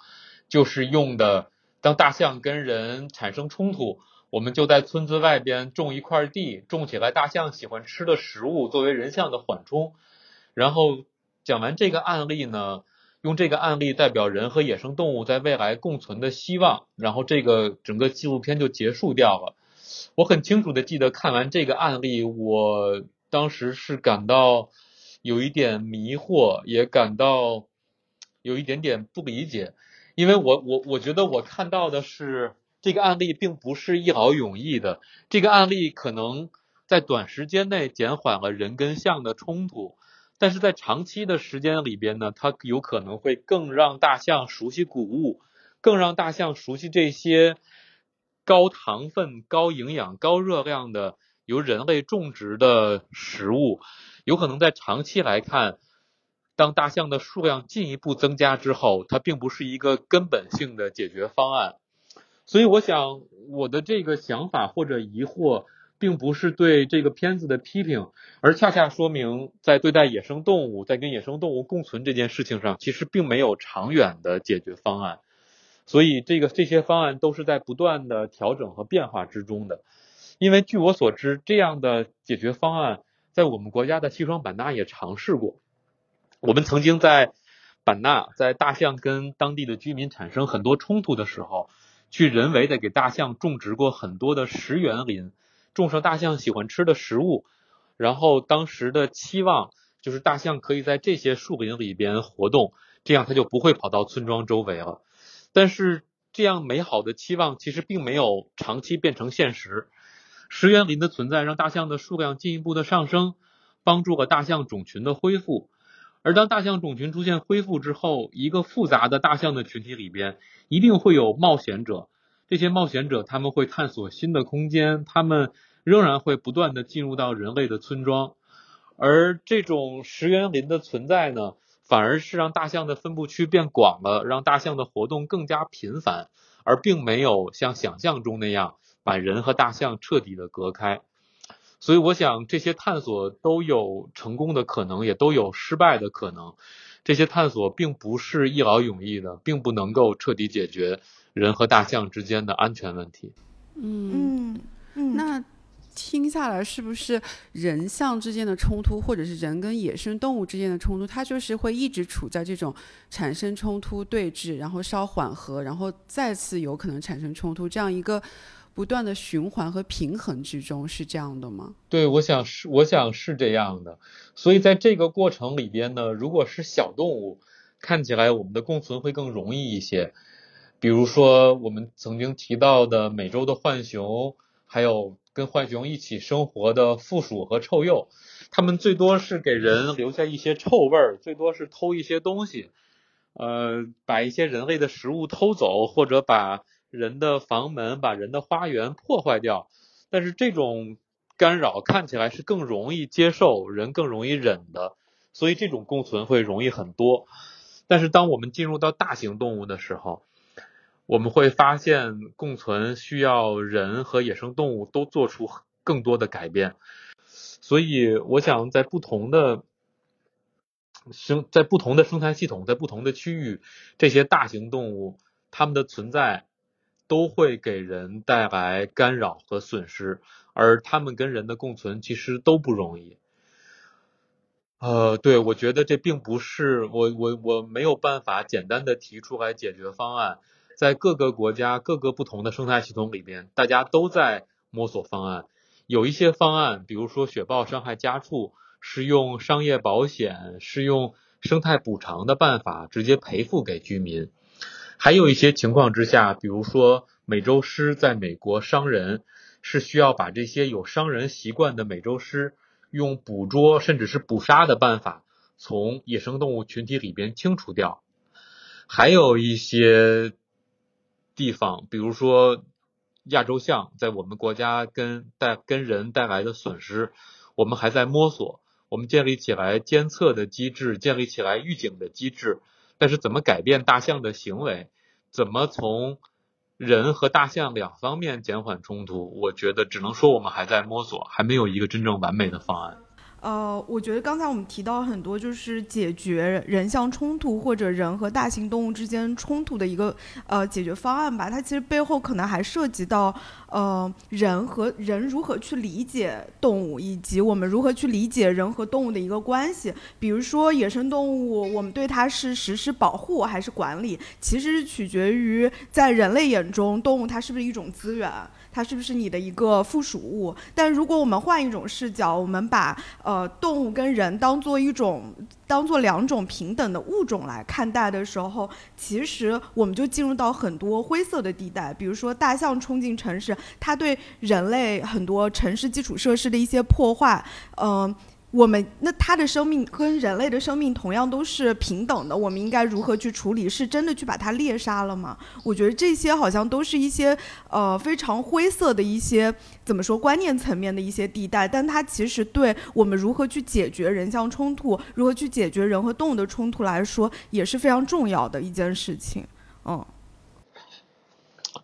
就是用的当大象跟人产生冲突，我们就在村子外边种一块地，种起来大象喜欢吃的食物作为人像的缓冲。然后讲完这个案例呢，用这个案例代表人和野生动物在未来共存的希望，然后这个整个纪录片就结束掉了。我很清楚的记得看完这个案例，我当时是感到有一点迷惑，也感到有一点点不理解，因为我我我觉得我看到的是这个案例并不是一劳永逸的，这个案例可能在短时间内减缓了人跟象的冲突，但是在长期的时间里边呢，它有可能会更让大象熟悉谷物，更让大象熟悉这些。高糖分、高营养、高热量的由人类种植的食物，有可能在长期来看，当大象的数量进一步增加之后，它并不是一个根本性的解决方案。所以，我想我的这个想法或者疑惑，并不是对这个片子的批评，而恰恰说明在对待野生动物、在跟野生动物共存这件事情上，其实并没有长远的解决方案。所以，这个这些方案都是在不断的调整和变化之中的。因为据我所知，这样的解决方案在我们国家的西双版纳也尝试过。我们曾经在版纳，在大象跟当地的居民产生很多冲突的时候，去人为的给大象种植过很多的食园林，种上大象喜欢吃的食物。然后当时的期望就是大象可以在这些树林里边活动，这样它就不会跑到村庄周围了。但是这样美好的期望其实并没有长期变成现实。石园林的存在让大象的数量进一步的上升，帮助了大象种群的恢复。而当大象种群出现恢复之后，一个复杂的大象的群体里边一定会有冒险者。这些冒险者他们会探索新的空间，他们仍然会不断的进入到人类的村庄。而这种石园林的存在呢？反而是让大象的分布区变广了，让大象的活动更加频繁，而并没有像想象中那样把人和大象彻底的隔开。所以，我想这些探索都有成功的可能，也都有失败的可能。这些探索并不是一劳永逸的，并不能够彻底解决人和大象之间的安全问题。嗯嗯，那。听下来，是不是人象之间的冲突，或者是人跟野生动物之间的冲突，它就是会一直处在这种产生冲突、对峙，然后稍缓和，然后再次有可能产生冲突，这样一个不断的循环和平衡之中，是这样的吗？对，我想是，我想是这样的。所以在这个过程里边呢，如果是小动物，看起来我们的共存会更容易一些。比如说我们曾经提到的美洲的浣熊，还有。跟浣熊一起生活的负鼠和臭鼬，它们最多是给人留下一些臭味儿，最多是偷一些东西，呃，把一些人类的食物偷走，或者把人的房门、把人的花园破坏掉。但是这种干扰看起来是更容易接受，人更容易忍的，所以这种共存会容易很多。但是当我们进入到大型动物的时候，我们会发现共存需要人和野生动物都做出更多的改变。所以，我想在不同的生在不同的生态系统，在不同的区域，这些大型动物它们的存在都会给人带来干扰和损失，而它们跟人的共存其实都不容易。呃，对，我觉得这并不是我我我没有办法简单的提出来解决方案，在各个国家各个不同的生态系统里边，大家都在摸索方案。有一些方案，比如说雪豹伤害家畜，是用商业保险，是用生态补偿的办法直接赔付给居民；还有一些情况之下，比如说美洲狮在美国伤人，是需要把这些有伤人习惯的美洲狮。用捕捉甚至是捕杀的办法从野生动物群体里边清除掉，还有一些地方，比如说亚洲象在我们国家跟带跟人带来的损失，我们还在摸索。我们建立起来监测的机制，建立起来预警的机制，但是怎么改变大象的行为，怎么从人和大象两方面减缓冲突，我觉得只能说我们还在摸索，还没有一个真正完美的方案。呃，我觉得刚才我们提到很多，就是解决人象冲突或者人和大型动物之间冲突的一个呃解决方案吧。它其实背后可能还涉及到呃人和人如何去理解动物，以及我们如何去理解人和动物的一个关系。比如说野生动物，我们对它是实施保护还是管理，其实取决于在人类眼中，动物它是不是一种资源。它是不是你的一个附属物？但如果我们换一种视角，我们把呃动物跟人当做一种，当做两种平等的物种来看待的时候，其实我们就进入到很多灰色的地带。比如说大象冲进城市，它对人类很多城市基础设施的一些破坏，嗯。我们那它的生命跟人类的生命同样都是平等的，我们应该如何去处理？是真的去把它猎杀了吗？我觉得这些好像都是一些呃非常灰色的一些怎么说观念层面的一些地带，但它其实对我们如何去解决人象冲突，如何去解决人和动物的冲突来说，也是非常重要的一件事情。嗯，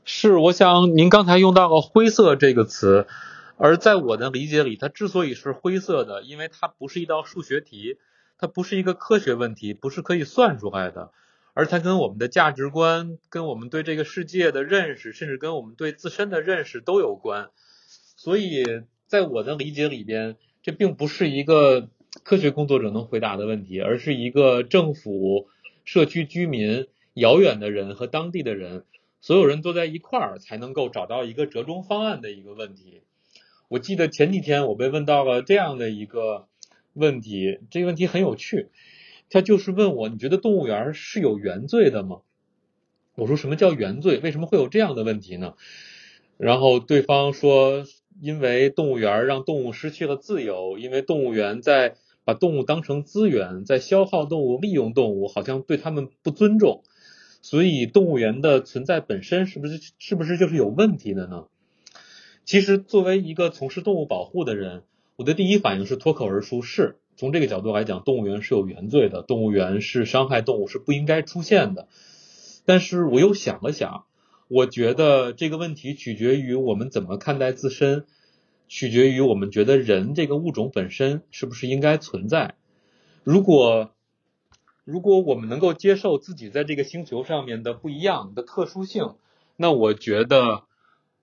是，我想您刚才用到了“灰色”这个词。而在我的理解里，它之所以是灰色的，因为它不是一道数学题，它不是一个科学问题，不是可以算出来的，而它跟我们的价值观、跟我们对这个世界的认识，甚至跟我们对自身的认识都有关。所以在我的理解里边，这并不是一个科学工作者能回答的问题，而是一个政府、社区居民、遥远的人和当地的人，所有人都在一块儿才能够找到一个折中方案的一个问题。我记得前几天我被问到了这样的一个问题，这个问题很有趣，他就是问我，你觉得动物园是有原罪的吗？我说什么叫原罪？为什么会有这样的问题呢？然后对方说，因为动物园让动物失去了自由，因为动物园在把动物当成资源，在消耗动物、利用动物，好像对他们不尊重，所以动物园的存在本身是不是是不是就是有问题的呢？其实，作为一个从事动物保护的人，我的第一反应是脱口而出：是从这个角度来讲，动物园是有原罪的，动物园是伤害动物，是不应该出现的。但是我又想了想，我觉得这个问题取决于我们怎么看待自身，取决于我们觉得人这个物种本身是不是应该存在。如果如果我们能够接受自己在这个星球上面的不一样的特殊性，那我觉得。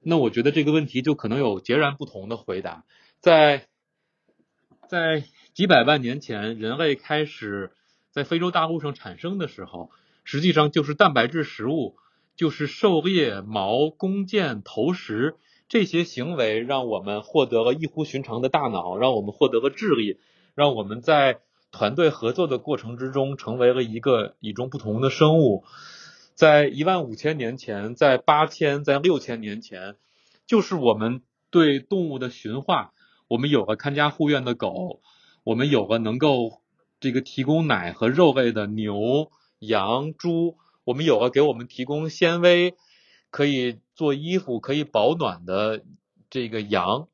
那我觉得这个问题就可能有截然不同的回答。在在几百万年前，人类开始在非洲大陆上产生的时候，实际上就是蛋白质食物，就是狩猎、矛、弓箭、投食这些行为，让我们获得了异乎寻常的大脑，让我们获得了智力，让我们在团队合作的过程之中成为了一个与众不同的生物。在一万五千年前，在八千，在六千年前，就是我们对动物的驯化，我们有了看家护院的狗，我们有了能够这个提供奶和肉类的牛、羊、猪，我们有了给我们提供纤维，可以做衣服、可以保暖的这个羊，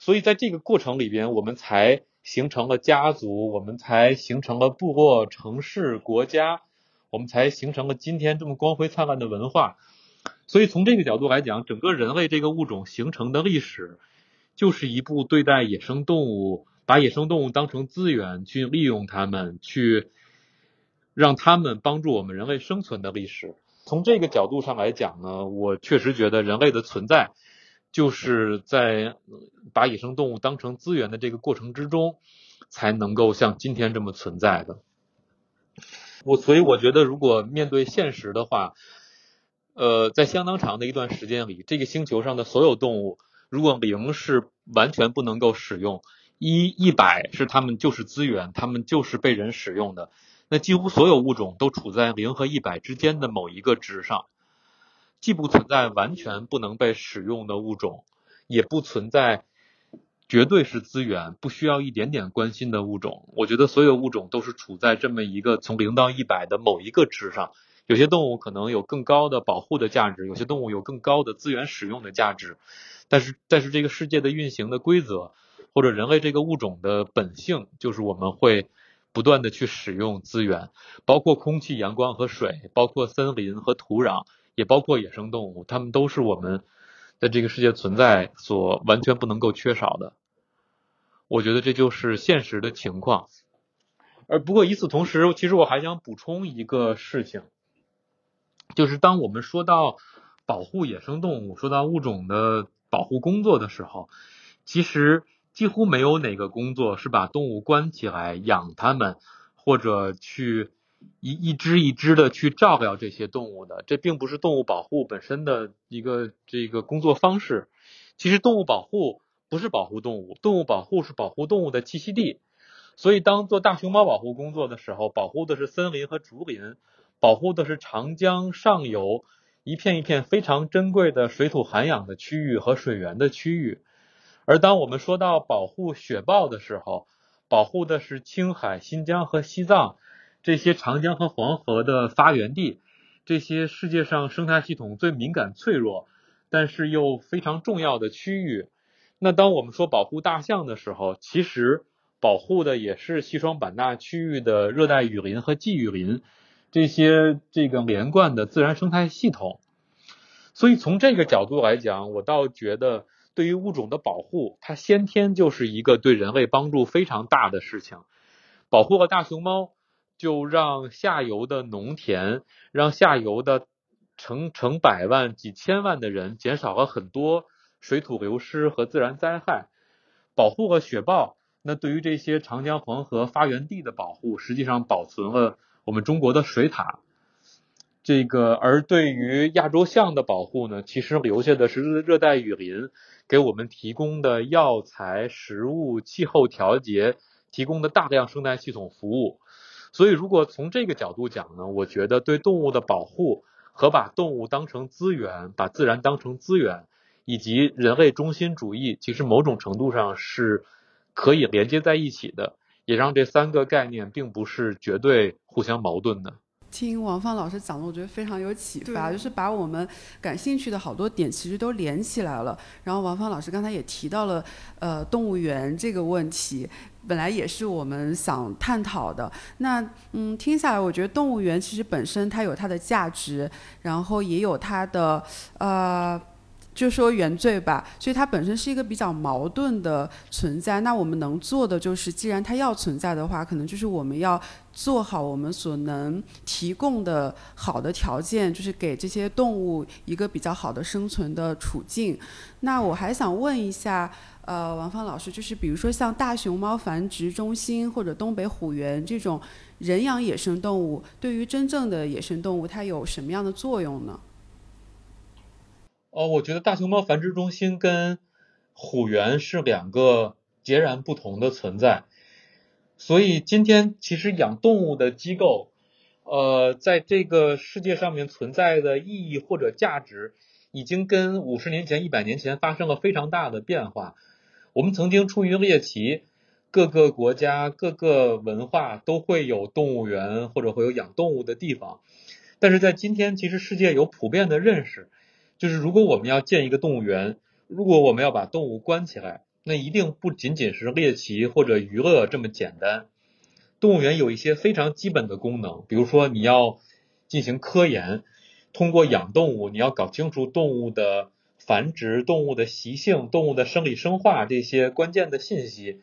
所以在这个过程里边，我们才形成了家族，我们才形成了部落、城市、国家。我们才形成了今天这么光辉灿烂的文化，所以从这个角度来讲，整个人类这个物种形成的历史，就是一部对待野生动物，把野生动物当成资源去利用它们，去让它们帮助我们人类生存的历史。从这个角度上来讲呢，我确实觉得人类的存在，就是在把野生动物当成资源的这个过程之中，才能够像今天这么存在的。我所以我觉得，如果面对现实的话，呃，在相当长的一段时间里，这个星球上的所有动物，如果零是完全不能够使用，一一百是它们就是资源，它们就是被人使用的，那几乎所有物种都处在零和一百之间的某一个值上，既不存在完全不能被使用的物种，也不存在绝对是资源不需要一点点关心的物种。我觉得所有物种都是处在这么一个从零到一百的某一个值上。有些动物可能有更高的保护的价值，有些动物有更高的资源使用的价值，但是但是这个世界的运行的规则，或者人类这个物种的本性，就是我们会不断的去使用资源，包括空气、阳光和水，包括森林和土壤，也包括野生动物，它们都是我们在这个世界存在所完全不能够缺少的。我觉得这就是现实的情况。而不过与此同时，其实我还想补充一个事情。就是当我们说到保护野生动物、说到物种的保护工作的时候，其实几乎没有哪个工作是把动物关起来养它们，或者去一一只一只的去照料这些动物的。这并不是动物保护本身的一个这个工作方式。其实动物保护不是保护动物，动物保护是保护动物的栖息地。所以当做大熊猫保护工作的时候，保护的是森林和竹林。保护的是长江上游一片一片非常珍贵的水土涵养的区域和水源的区域，而当我们说到保护雪豹的时候，保护的是青海、新疆和西藏这些长江和黄河的发源地，这些世界上生态系统最敏感、脆弱，但是又非常重要的区域。那当我们说保护大象的时候，其实保护的也是西双版纳区域的热带雨林和季雨林。这些这个连贯的自然生态系统，所以从这个角度来讲，我倒觉得对于物种的保护，它先天就是一个对人类帮助非常大的事情。保护了大熊猫，就让下游的农田，让下游的成成百万、几千万的人减少了很多水土流失和自然灾害。保护了雪豹，那对于这些长江黄河发源地的保护，实际上保存了。我们中国的水塔，这个而对于亚洲象的保护呢，其实留下的是热带雨林给我们提供的药材、食物、气候调节提供的大量生态系统服务。所以，如果从这个角度讲呢，我觉得对动物的保护和把动物当成资源、把自然当成资源，以及人类中心主义，其实某种程度上是可以连接在一起的。也让这三个概念并不是绝对互相矛盾的。听王芳老师讲的，我觉得非常有启发，就是把我们感兴趣的好多点其实都连起来了。然后王芳老师刚才也提到了，呃，动物园这个问题，本来也是我们想探讨的。那嗯，听下来，我觉得动物园其实本身它有它的价值，然后也有它的呃。就说原罪吧，所以它本身是一个比较矛盾的存在。那我们能做的就是，既然它要存在的话，可能就是我们要做好我们所能提供的好的条件，就是给这些动物一个比较好的生存的处境。那我还想问一下，呃，王芳老师，就是比如说像大熊猫繁殖中心或者东北虎园这种人养野生动物，对于真正的野生动物，它有什么样的作用呢？哦，我觉得大熊猫繁殖中心跟虎园是两个截然不同的存在，所以今天其实养动物的机构，呃，在这个世界上面存在的意义或者价值，已经跟五十年前、一百年前发生了非常大的变化。我们曾经出于猎奇，各个国家、各个文化都会有动物园或者会有养动物的地方，但是在今天，其实世界有普遍的认识。就是如果我们要建一个动物园，如果我们要把动物关起来，那一定不仅仅是猎奇或者娱乐这么简单。动物园有一些非常基本的功能，比如说你要进行科研，通过养动物，你要搞清楚动物的繁殖、动物的习性、动物的生理生化这些关键的信息。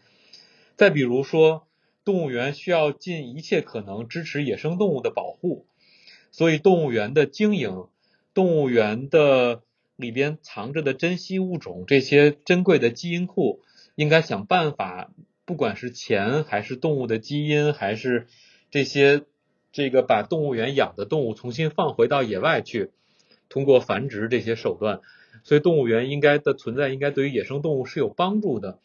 再比如说，动物园需要尽一切可能支持野生动物的保护，所以动物园的经营、动物园的里边藏着的珍稀物种、这些珍贵的基因库，应该想办法，不管是钱还是动物的基因，还是这些。这个把动物园养的动物重新放回到野外去，通过繁殖这些手段，所以动物园应该的存在应该对于野生动物是有帮助的。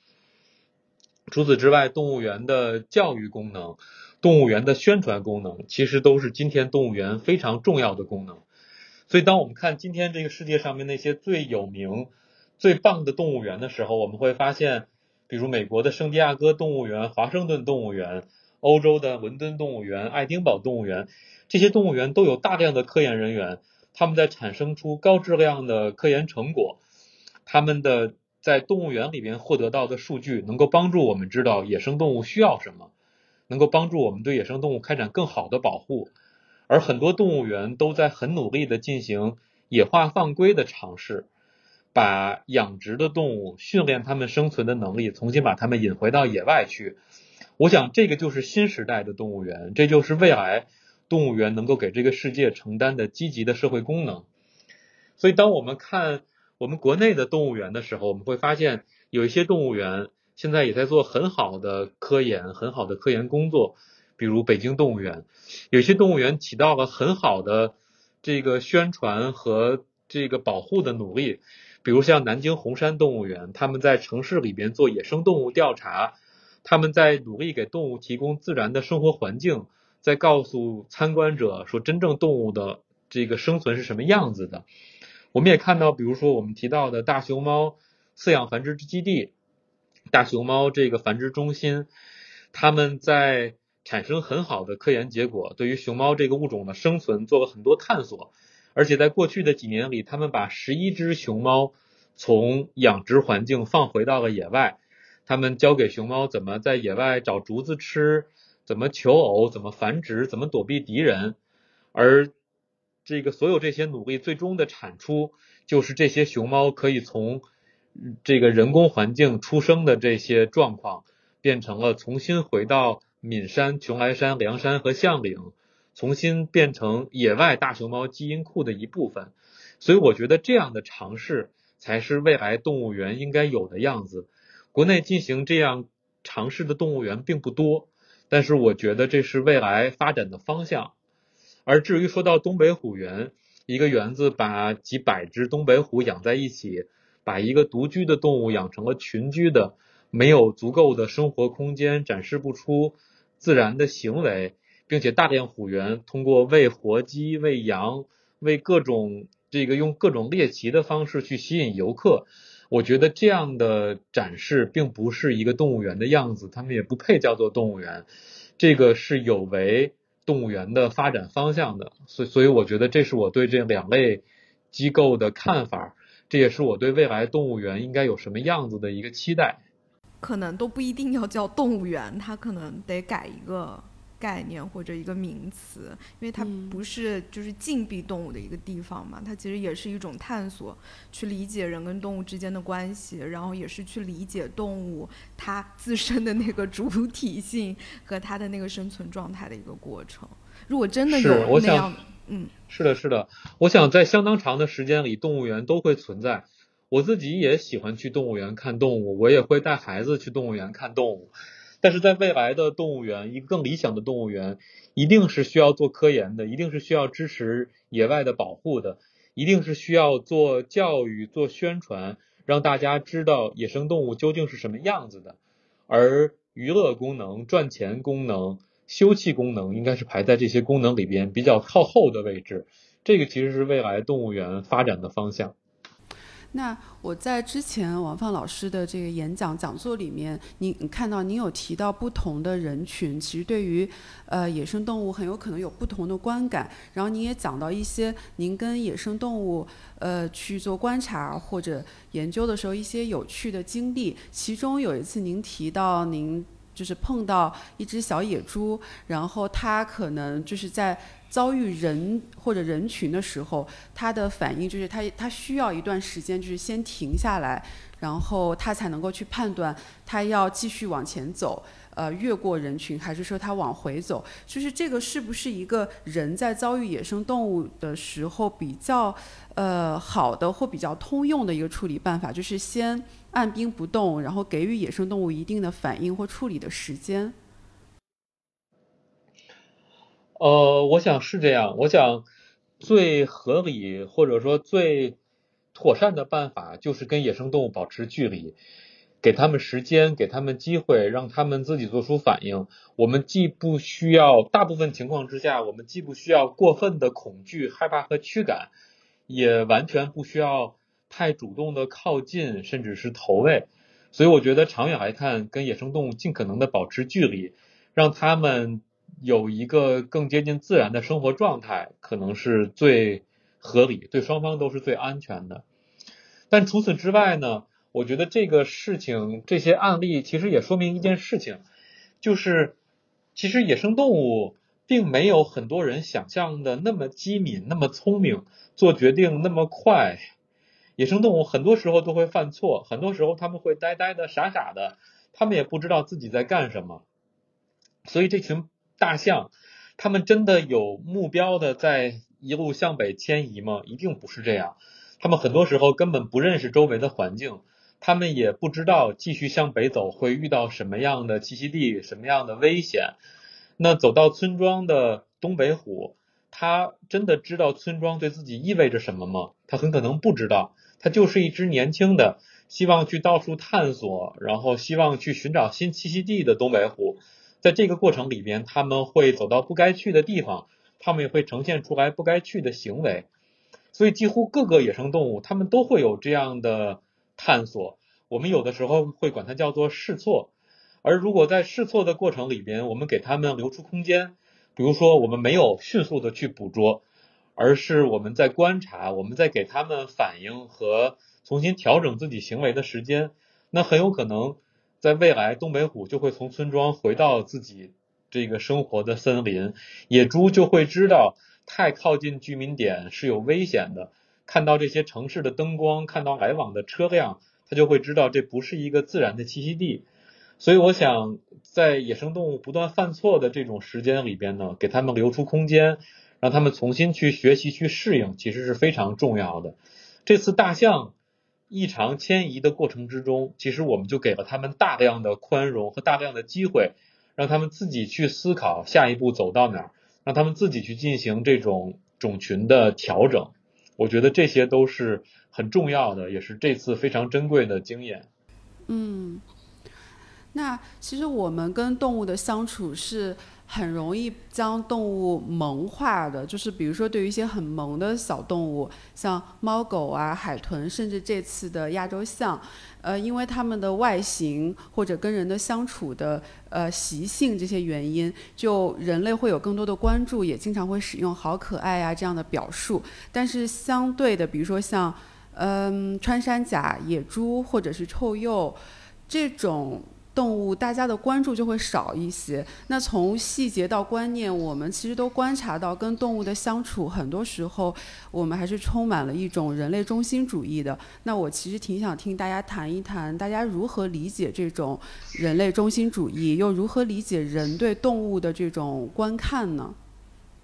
除此之外，动物园的教育功能、动物园的宣传功能，其实都是今天动物园非常重要的功能。所以，当我们看今天这个世界上面那些最有名、最棒的动物园的时候，我们会发现，比如美国的圣地亚哥动物园、华盛顿动物园。欧洲的伦敦动物园、爱丁堡动物园，这些动物园都有大量的科研人员，他们在产生出高质量的科研成果。他们的在动物园里边获得到的数据，能够帮助我们知道野生动物需要什么，能够帮助我们对野生动物开展更好的保护。而很多动物园都在很努力的进行野化放归的尝试，把养殖的动物训练它们生存的能力，重新把它们引回到野外去。我想，这个就是新时代的动物园，这就是未来动物园能够给这个世界承担的积极的社会功能。所以，当我们看我们国内的动物园的时候，我们会发现有一些动物园现在也在做很好的科研、很好的科研工作。比如北京动物园，有些动物园起到了很好的这个宣传和这个保护的努力。比如像南京红山动物园，他们在城市里边做野生动物调查。他们在努力给动物提供自然的生活环境，在告诉参观者说，真正动物的这个生存是什么样子的。我们也看到，比如说我们提到的大熊猫饲养繁殖基地、大熊猫这个繁殖中心，他们在产生很好的科研结果，对于熊猫这个物种的生存做了很多探索。而且在过去的几年里，他们把十一只熊猫从养殖环境放回到了野外。他们教给熊猫怎么在野外找竹子吃，怎么求偶，怎么繁殖，怎么躲避敌人，而这个所有这些努力最终的产出，就是这些熊猫可以从这个人工环境出生的这些状况，变成了重新回到岷山、邛崃山、梁山和象岭，重新变成野外大熊猫基因库的一部分。所以，我觉得这样的尝试才是未来动物园应该有的样子。国内进行这样尝试的动物园并不多，但是我觉得这是未来发展的方向。而至于说到东北虎园，一个园子把几百只东北虎养在一起，把一个独居的动物养成了群居的，没有足够的生活空间，展示不出自然的行为，并且大量虎园通过喂活鸡、喂羊、喂各种这个用各种猎奇的方式去吸引游客。我觉得这样的展示并不是一个动物园的样子，他们也不配叫做动物园，这个是有违动物园的发展方向的。所所以，我觉得这是我对这两类机构的看法，这也是我对未来动物园应该有什么样子的一个期待。可能都不一定要叫动物园，它可能得改一个。概念或者一个名词，因为它不是就是禁闭动物的一个地方嘛，它其实也是一种探索，去理解人跟动物之间的关系，然后也是去理解动物它自身的那个主体性和它的那个生存状态的一个过程。如果真的有那样，嗯，是的，是的，我想在相当长的时间里，动物园都会存在。我自己也喜欢去动物园看动物，我也会带孩子去动物园看动物。但是在未来的动物园，一个更理想的动物园，一定是需要做科研的，一定是需要支持野外的保护的，一定是需要做教育、做宣传，让大家知道野生动物究竟是什么样子的。而娱乐功能、赚钱功能、休憩功能，应该是排在这些功能里边比较靠后的位置。这个其实是未来动物园发展的方向。那我在之前王放老师的这个演讲讲座里面，您看到您有提到不同的人群，其实对于呃野生动物很有可能有不同的观感。然后您也讲到一些您跟野生动物呃去做观察或者研究的时候一些有趣的经历。其中有一次您提到您就是碰到一只小野猪，然后它可能就是在遭遇人或者人群的时候，它的反应就是它它需要一段时间，就是先停下来，然后它才能够去判断它要继续往前走。呃，越过人群，还是说他往回走？就是这个是不是一个人在遭遇野生动物的时候比较呃好的或比较通用的一个处理办法？就是先按兵不动，然后给予野生动物一定的反应或处理的时间。呃，我想是这样。我想最合理或者说最妥善的办法就是跟野生动物保持距离。给他们时间，给他们机会，让他们自己做出反应。我们既不需要，大部分情况之下，我们既不需要过分的恐惧、害怕和驱赶，也完全不需要太主动的靠近，甚至是投喂。所以，我觉得长远来看，跟野生动物尽可能的保持距离，让他们有一个更接近自然的生活状态，可能是最合理，对双方都是最安全的。但除此之外呢？我觉得这个事情，这些案例其实也说明一件事情，就是其实野生动物并没有很多人想象的那么机敏、那么聪明，做决定那么快。野生动物很多时候都会犯错，很多时候他们会呆呆的、傻傻的，他们也不知道自己在干什么。所以这群大象，他们真的有目标的在一路向北迁移吗？一定不是这样。他们很多时候根本不认识周围的环境。他们也不知道继续向北走会遇到什么样的栖息地、什么样的危险。那走到村庄的东北虎，他真的知道村庄对自己意味着什么吗？他很可能不知道。他就是一只年轻的、希望去到处探索，然后希望去寻找新栖息地的东北虎。在这个过程里边，他们会走到不该去的地方，他们也会呈现出来不该去的行为。所以，几乎各个野生动物，他们都会有这样的。探索，我们有的时候会管它叫做试错，而如果在试错的过程里边，我们给他们留出空间，比如说我们没有迅速的去捕捉，而是我们在观察，我们在给他们反应和重新调整自己行为的时间，那很有可能在未来东北虎就会从村庄回到自己这个生活的森林，野猪就会知道太靠近居民点是有危险的。看到这些城市的灯光，看到来往的车辆，他就会知道这不是一个自然的栖息地。所以，我想在野生动物不断犯错的这种时间里边呢，给他们留出空间，让他们重新去学习、去适应，其实是非常重要的。这次大象异常迁移的过程之中，其实我们就给了他们大量的宽容和大量的机会，让他们自己去思考下一步走到哪儿，让他们自己去进行这种种群的调整。我觉得这些都是很重要的，也是这次非常珍贵的经验。嗯，那其实我们跟动物的相处是。很容易将动物萌化的，就是比如说对于一些很萌的小动物，像猫狗啊、海豚，甚至这次的亚洲象，呃，因为它们的外形或者跟人的相处的呃习性这些原因，就人类会有更多的关注，也经常会使用“好可爱啊”这样的表述。但是相对的，比如说像嗯穿山甲、野猪或者是臭鼬这种。动物大家的关注就会少一些。那从细节到观念，我们其实都观察到，跟动物的相处，很多时候我们还是充满了一种人类中心主义的。那我其实挺想听大家谈一谈，大家如何理解这种人类中心主义，又如何理解人对动物的这种观看呢？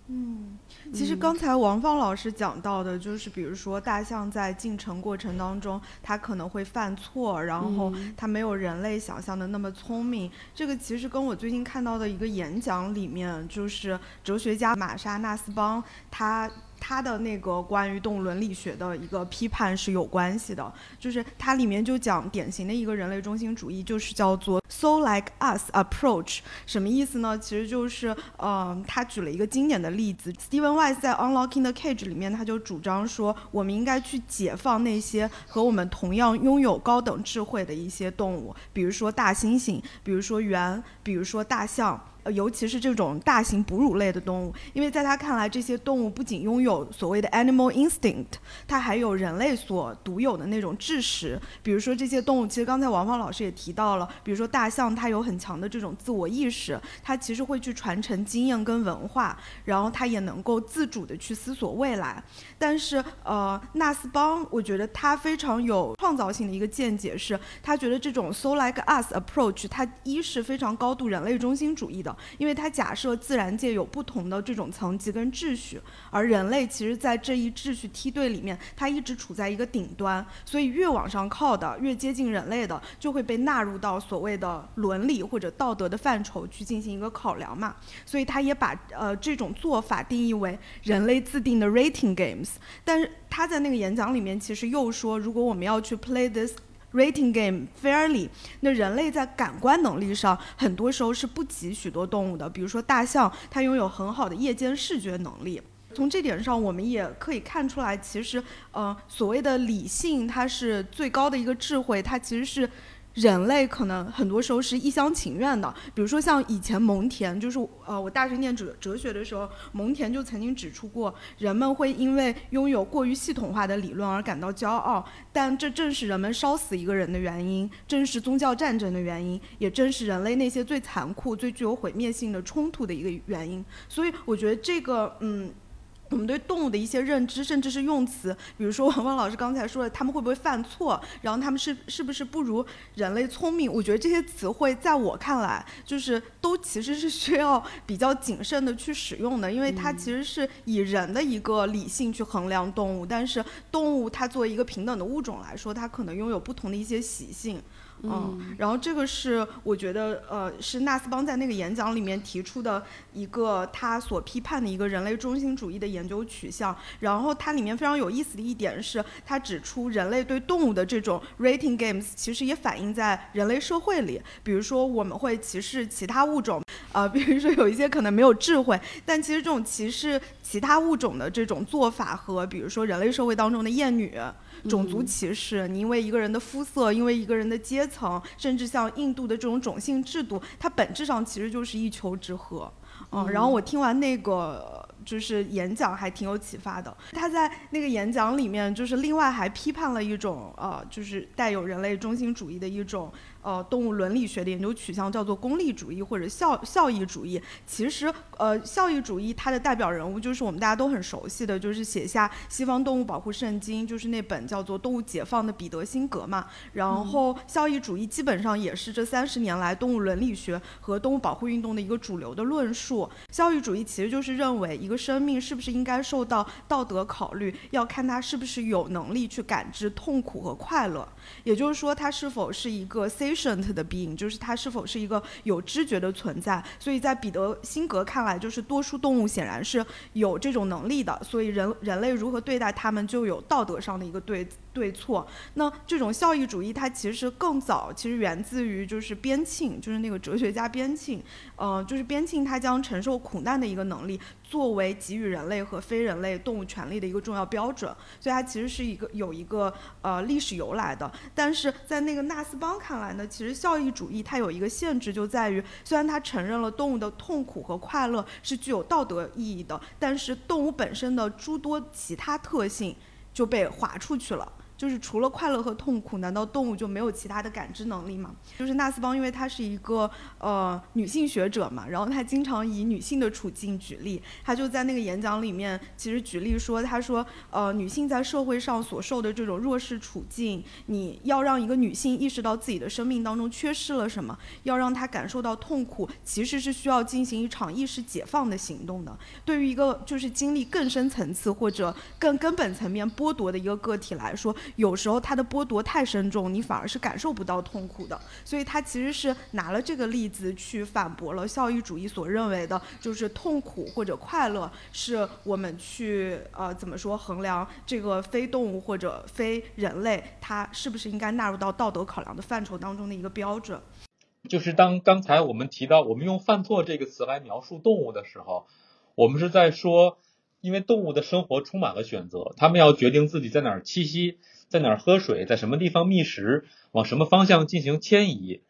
嗯。其实刚才王芳老师讲到的，就是比如说大象在进程过程当中，它可能会犯错，然后它没有人类想象的那么聪明。这个其实跟我最近看到的一个演讲里面，就是哲学家玛莎纳斯邦他。他的那个关于动物伦理学的一个批判是有关系的，就是它里面就讲典型的一个人类中心主义，就是叫做 “so like us approach”，什么意思呢？其实就是，呃，他举了一个经典的例子，Steven Weiss 在《Unlocking the Cage》里面，他就主张说，我们应该去解放那些和我们同样拥有高等智慧的一些动物，比如说大猩猩，比如说猿，比如说大象。呃，尤其是这种大型哺乳类的动物，因为在他看来，这些动物不仅拥有所谓的 animal instinct，它还有人类所独有的那种智识。比如说这些动物，其实刚才王芳老师也提到了，比如说大象，它有很强的这种自我意识，它其实会去传承经验跟文化，然后它也能够自主的去思索未来。但是，呃，纳斯邦，我觉得他非常有创造性的一个见解是，他觉得这种 so like us approach，它一是非常高度人类中心主义的。因为它假设自然界有不同的这种层级跟秩序，而人类其实，在这一秩序梯队里面，它一直处在一个顶端，所以越往上靠的，越接近人类的，就会被纳入到所谓的伦理或者道德的范畴去进行一个考量嘛。所以他也把呃这种做法定义为人类自定的 rating games。但是他在那个演讲里面其实又说，如果我们要去 play this。Rating game fairly，那人类在感官能力上很多时候是不及许多动物的。比如说大象，它拥有很好的夜间视觉能力。从这点上，我们也可以看出来，其实，呃，所谓的理性，它是最高的一个智慧，它其实是。人类可能很多时候是一厢情愿的，比如说像以前蒙恬，就是呃我大学念哲哲学的时候，蒙恬就曾经指出过，人们会因为拥有过于系统化的理论而感到骄傲，但这正是人们烧死一个人的原因，正是宗教战争的原因，也正是人类那些最残酷、最具有毁灭性的冲突的一个原因。所以我觉得这个嗯。我们对动物的一些认知，甚至是用词，比如说王芳老师刚才说的，他们会不会犯错，然后他们是是不是不如人类聪明？我觉得这些词汇在我看来，就是都其实是需要比较谨慎的去使用的，因为它其实是以人的一个理性去衡量动物，但是动物它作为一个平等的物种来说，它可能拥有不同的一些习性。嗯，然后这个是我觉得，呃，是纳斯邦在那个演讲里面提出的一个他所批判的一个人类中心主义的研究取向。然后它里面非常有意思的一点是，他指出人类对动物的这种 rating games 其实也反映在人类社会里。比如说我们会歧视其他物种，呃，比如说有一些可能没有智慧，但其实这种歧视其他物种的这种做法和，比如说人类社会当中的厌女。种族歧视，你因为一个人的肤色，因为一个人的阶层，甚至像印度的这种种姓制度，它本质上其实就是一丘之貉。嗯，然后我听完那个就是演讲，还挺有启发的。他在那个演讲里面，就是另外还批判了一种呃，就是带有人类中心主义的一种。呃，动物伦理学的研究取向叫做功利主义或者效效益主义。其实，呃，效益主义它的代表人物就是我们大家都很熟悉的，就是写下西方动物保护圣经，就是那本叫做《动物解放》的彼得辛格嘛。然后，效益主义基本上也是这三十年来动物伦理学和动物保护运动的一个主流的论述。效益主义其实就是认为一个生命是不是应该受到道德考虑，要看它是不是有能力去感知痛苦和快乐，也就是说，它是否是一个 C。的 being 就是它是否是一个有知觉的存在，所以在彼得辛格看来，就是多数动物显然是有这种能力的，所以人人类如何对待它们就有道德上的一个对对错。那这种效益主义它其实更早，其实源自于就是边沁，就是那个哲学家边沁，呃，就是边沁他将承受苦难的一个能力。作为给予人类和非人类动物权利的一个重要标准，所以它其实是一个有一个呃历史由来的。但是在那个纳斯邦看来呢，其实效益主义它有一个限制，就在于虽然它承认了动物的痛苦和快乐是具有道德意义的，但是动物本身的诸多其他特性就被划出去了。就是除了快乐和痛苦，难道动物就没有其他的感知能力吗？就是纳斯邦，因为他是一个呃女性学者嘛，然后他经常以女性的处境举例。他就在那个演讲里面，其实举例说，他说，呃，女性在社会上所受的这种弱势处境，你要让一个女性意识到自己的生命当中缺失了什么，要让她感受到痛苦，其实是需要进行一场意识解放的行动的。对于一个就是经历更深层次或者更根本层面剥夺的一个个体来说，有时候它的剥夺太深重，你反而是感受不到痛苦的。所以他其实是拿了这个例子去反驳了效益主义所认为的，就是痛苦或者快乐是我们去呃怎么说衡量这个非动物或者非人类它是不是应该纳入到道德考量的范畴当中的一个标准。就是当刚才我们提到我们用犯错这个词来描述动物的时候，我们是在说，因为动物的生活充满了选择，它们要决定自己在哪儿栖息。在哪儿喝水，在什么地方觅食，往什么方向进行迁移，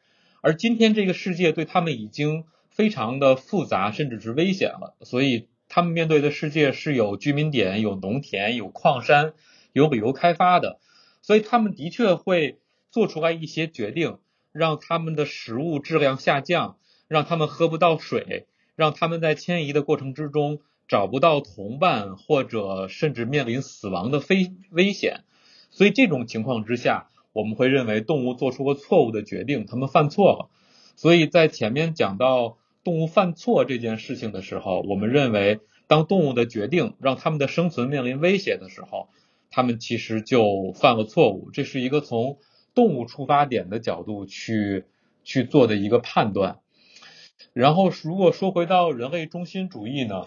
而今天这个世界对他们已经非常的复杂，甚至是危险了。所以他们面对的世界是有居民点、有农田、有矿山、有旅游开发的，所以他们的确会做出来一些决定，让他们的食物质量下降，让他们喝不到水，让他们在迁移的过程之中找不到同伴，或者甚至面临死亡的非危险。所以这种情况之下，我们会认为动物做出了错误的决定，他们犯错了。所以在前面讲到动物犯错这件事情的时候，我们认为当动物的决定让他们的生存面临威胁的时候，他们其实就犯了错误。这是一个从动物出发点的角度去去做的一个判断。然后如果说回到人类中心主义呢，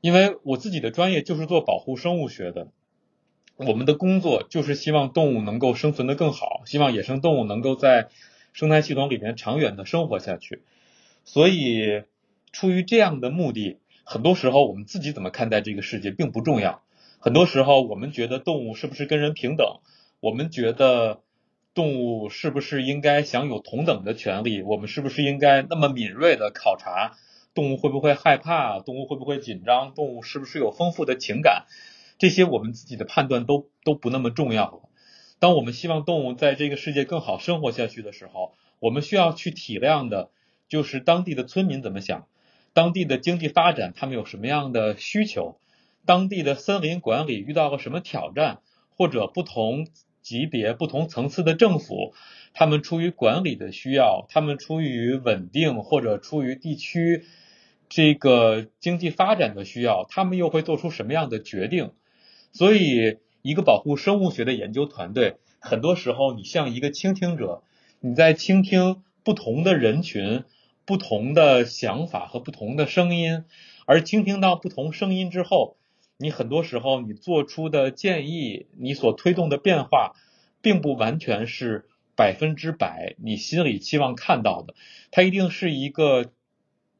因为我自己的专业就是做保护生物学的。我们的工作就是希望动物能够生存的更好，希望野生动物能够在生态系统里面长远的生活下去。所以，出于这样的目的，很多时候我们自己怎么看待这个世界并不重要。很多时候，我们觉得动物是不是跟人平等？我们觉得动物是不是应该享有同等的权利？我们是不是应该那么敏锐的考察动物会不会害怕？动物会不会紧张？动物是不是有丰富的情感？这些我们自己的判断都都不那么重要了。当我们希望动物在这个世界更好生活下去的时候，我们需要去体谅的，就是当地的村民怎么想，当地的经济发展他们有什么样的需求，当地的森林管理遇到了什么挑战，或者不同级别、不同层次的政府，他们出于管理的需要，他们出于稳定或者出于地区这个经济发展的需要，他们又会做出什么样的决定？所以，一个保护生物学的研究团队，很多时候你像一个倾听者，你在倾听不同的人群、不同的想法和不同的声音，而倾听到不同声音之后，你很多时候你做出的建议，你所推动的变化，并不完全是百分之百你心里期望看到的，它一定是一个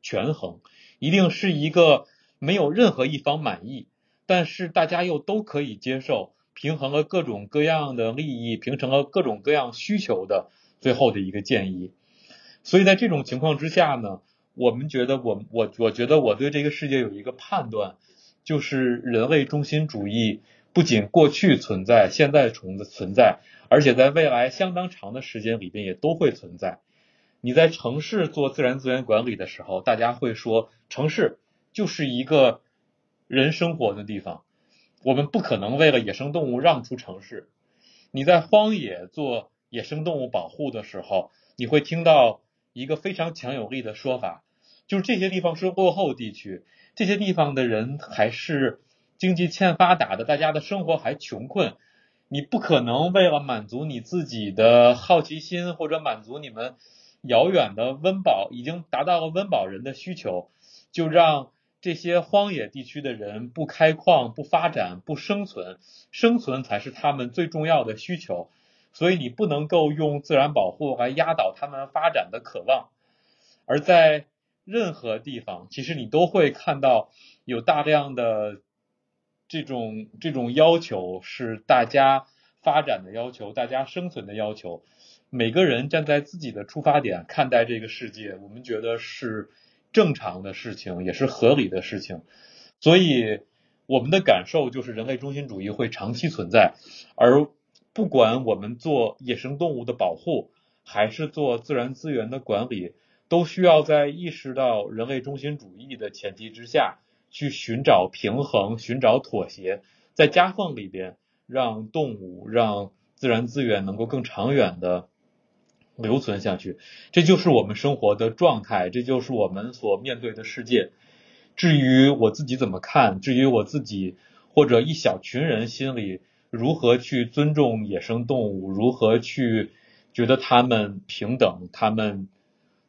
权衡，一定是一个没有任何一方满意。但是大家又都可以接受，平衡了各种各样的利益，平衡了各种各样需求的最后的一个建议。所以在这种情况之下呢，我们觉得我我我觉得我对这个世界有一个判断，就是人类中心主义不仅过去存在，现在存存在，而且在未来相当长的时间里边也都会存在。你在城市做自然资源管理的时候，大家会说城市就是一个。人生活的地方，我们不可能为了野生动物让出城市。你在荒野做野生动物保护的时候，你会听到一个非常强有力的说法，就是这些地方是落后地区，这些地方的人还是经济欠发达的，大家的生活还穷困。你不可能为了满足你自己的好奇心，或者满足你们遥远的温饱已经达到了温饱人的需求，就让。这些荒野地区的人不开矿、不发展、不生存，生存才是他们最重要的需求。所以你不能够用自然保护来压倒他们发展的渴望。而在任何地方，其实你都会看到有大量的这种这种要求，是大家发展的要求，大家生存的要求。每个人站在自己的出发点看待这个世界，我们觉得是。正常的事情也是合理的事情，所以我们的感受就是人类中心主义会长期存在，而不管我们做野生动物的保护，还是做自然资源的管理，都需要在意识到人类中心主义的前提之下去寻找平衡、寻找妥协，在夹缝里边让动物、让自然资源能够更长远的。留存下去，这就是我们生活的状态，这就是我们所面对的世界。至于我自己怎么看，至于我自己或者一小群人心里如何去尊重野生动物，如何去觉得他们平等，他们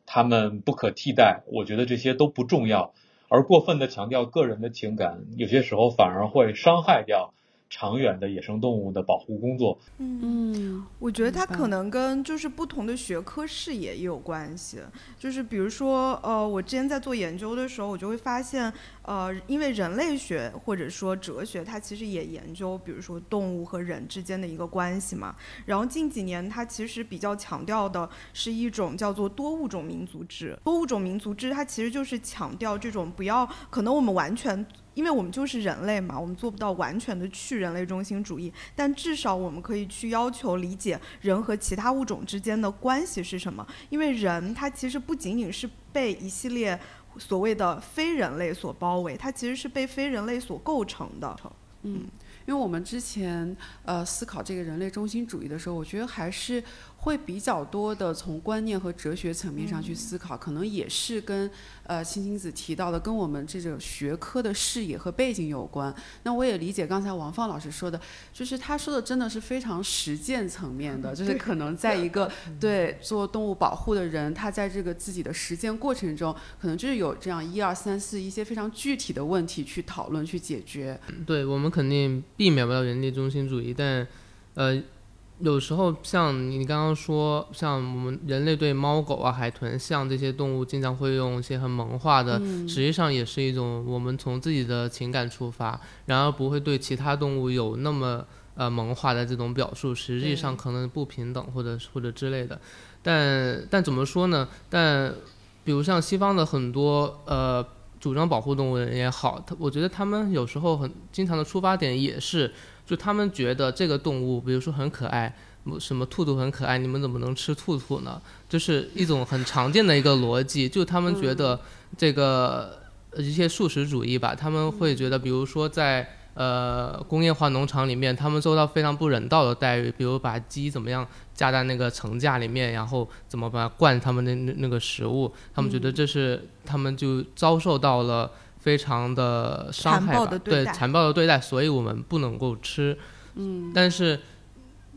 他们不可替代，我觉得这些都不重要。而过分的强调个人的情感，有些时候反而会伤害掉长远的野生动物的保护工作。嗯，我觉得它可能跟就是不同的学科视野也有关系。就是比如说，呃，我之前在做研究的时候，我就会发现，呃，因为人类学或者说哲学，它其实也研究，比如说动物和人之间的一个关系嘛。然后近几年，它其实比较强调的是一种叫做多物种民族制。多物种民族制，它其实就是强调这种不要，可能我们完全。因为我们就是人类嘛，我们做不到完全的去人类中心主义，但至少我们可以去要求理解人和其他物种之间的关系是什么。因为人他其实不仅仅是被一系列所谓的非人类所包围，他其实是被非人类所构成的。嗯，因为我们之前呃思考这个人类中心主义的时候，我觉得还是。会比较多的从观念和哲学层面上去思考，可能也是跟呃青青子提到的，跟我们这种学科的视野和背景有关。那我也理解刚才王放老师说的，就是他说的真的是非常实践层面的，就是可能在一个 对做动物保护的人，他在这个自己的实践过程中，可能就是有这样一二三四一些非常具体的问题去讨论去解决。对我们肯定避免不了人类中心主义，但呃。有时候像你刚刚说，像我们人类对猫狗啊、海豚、象这些动物，经常会用一些很萌化的，实际上也是一种我们从自己的情感出发，然而不会对其他动物有那么呃萌化的这种表述，实际上可能不平等或者或者之类的。但但怎么说呢？但比如像西方的很多呃主张保护动物的人也好，他我觉得他们有时候很经常的出发点也是。就他们觉得这个动物，比如说很可爱，什么兔兔很可爱，你们怎么能吃兔兔呢？就是一种很常见的一个逻辑。就他们觉得这个一些素食主义吧，他们会觉得，比如说在呃工业化农场里面，他们受到非常不人道的待遇，比如把鸡怎么样架在那个层架里面，然后怎么把灌他们的那那个食物，他们觉得这是他们就遭受到了。非常的伤害吧，对残暴的对待，所以我们不能够吃。嗯，但是，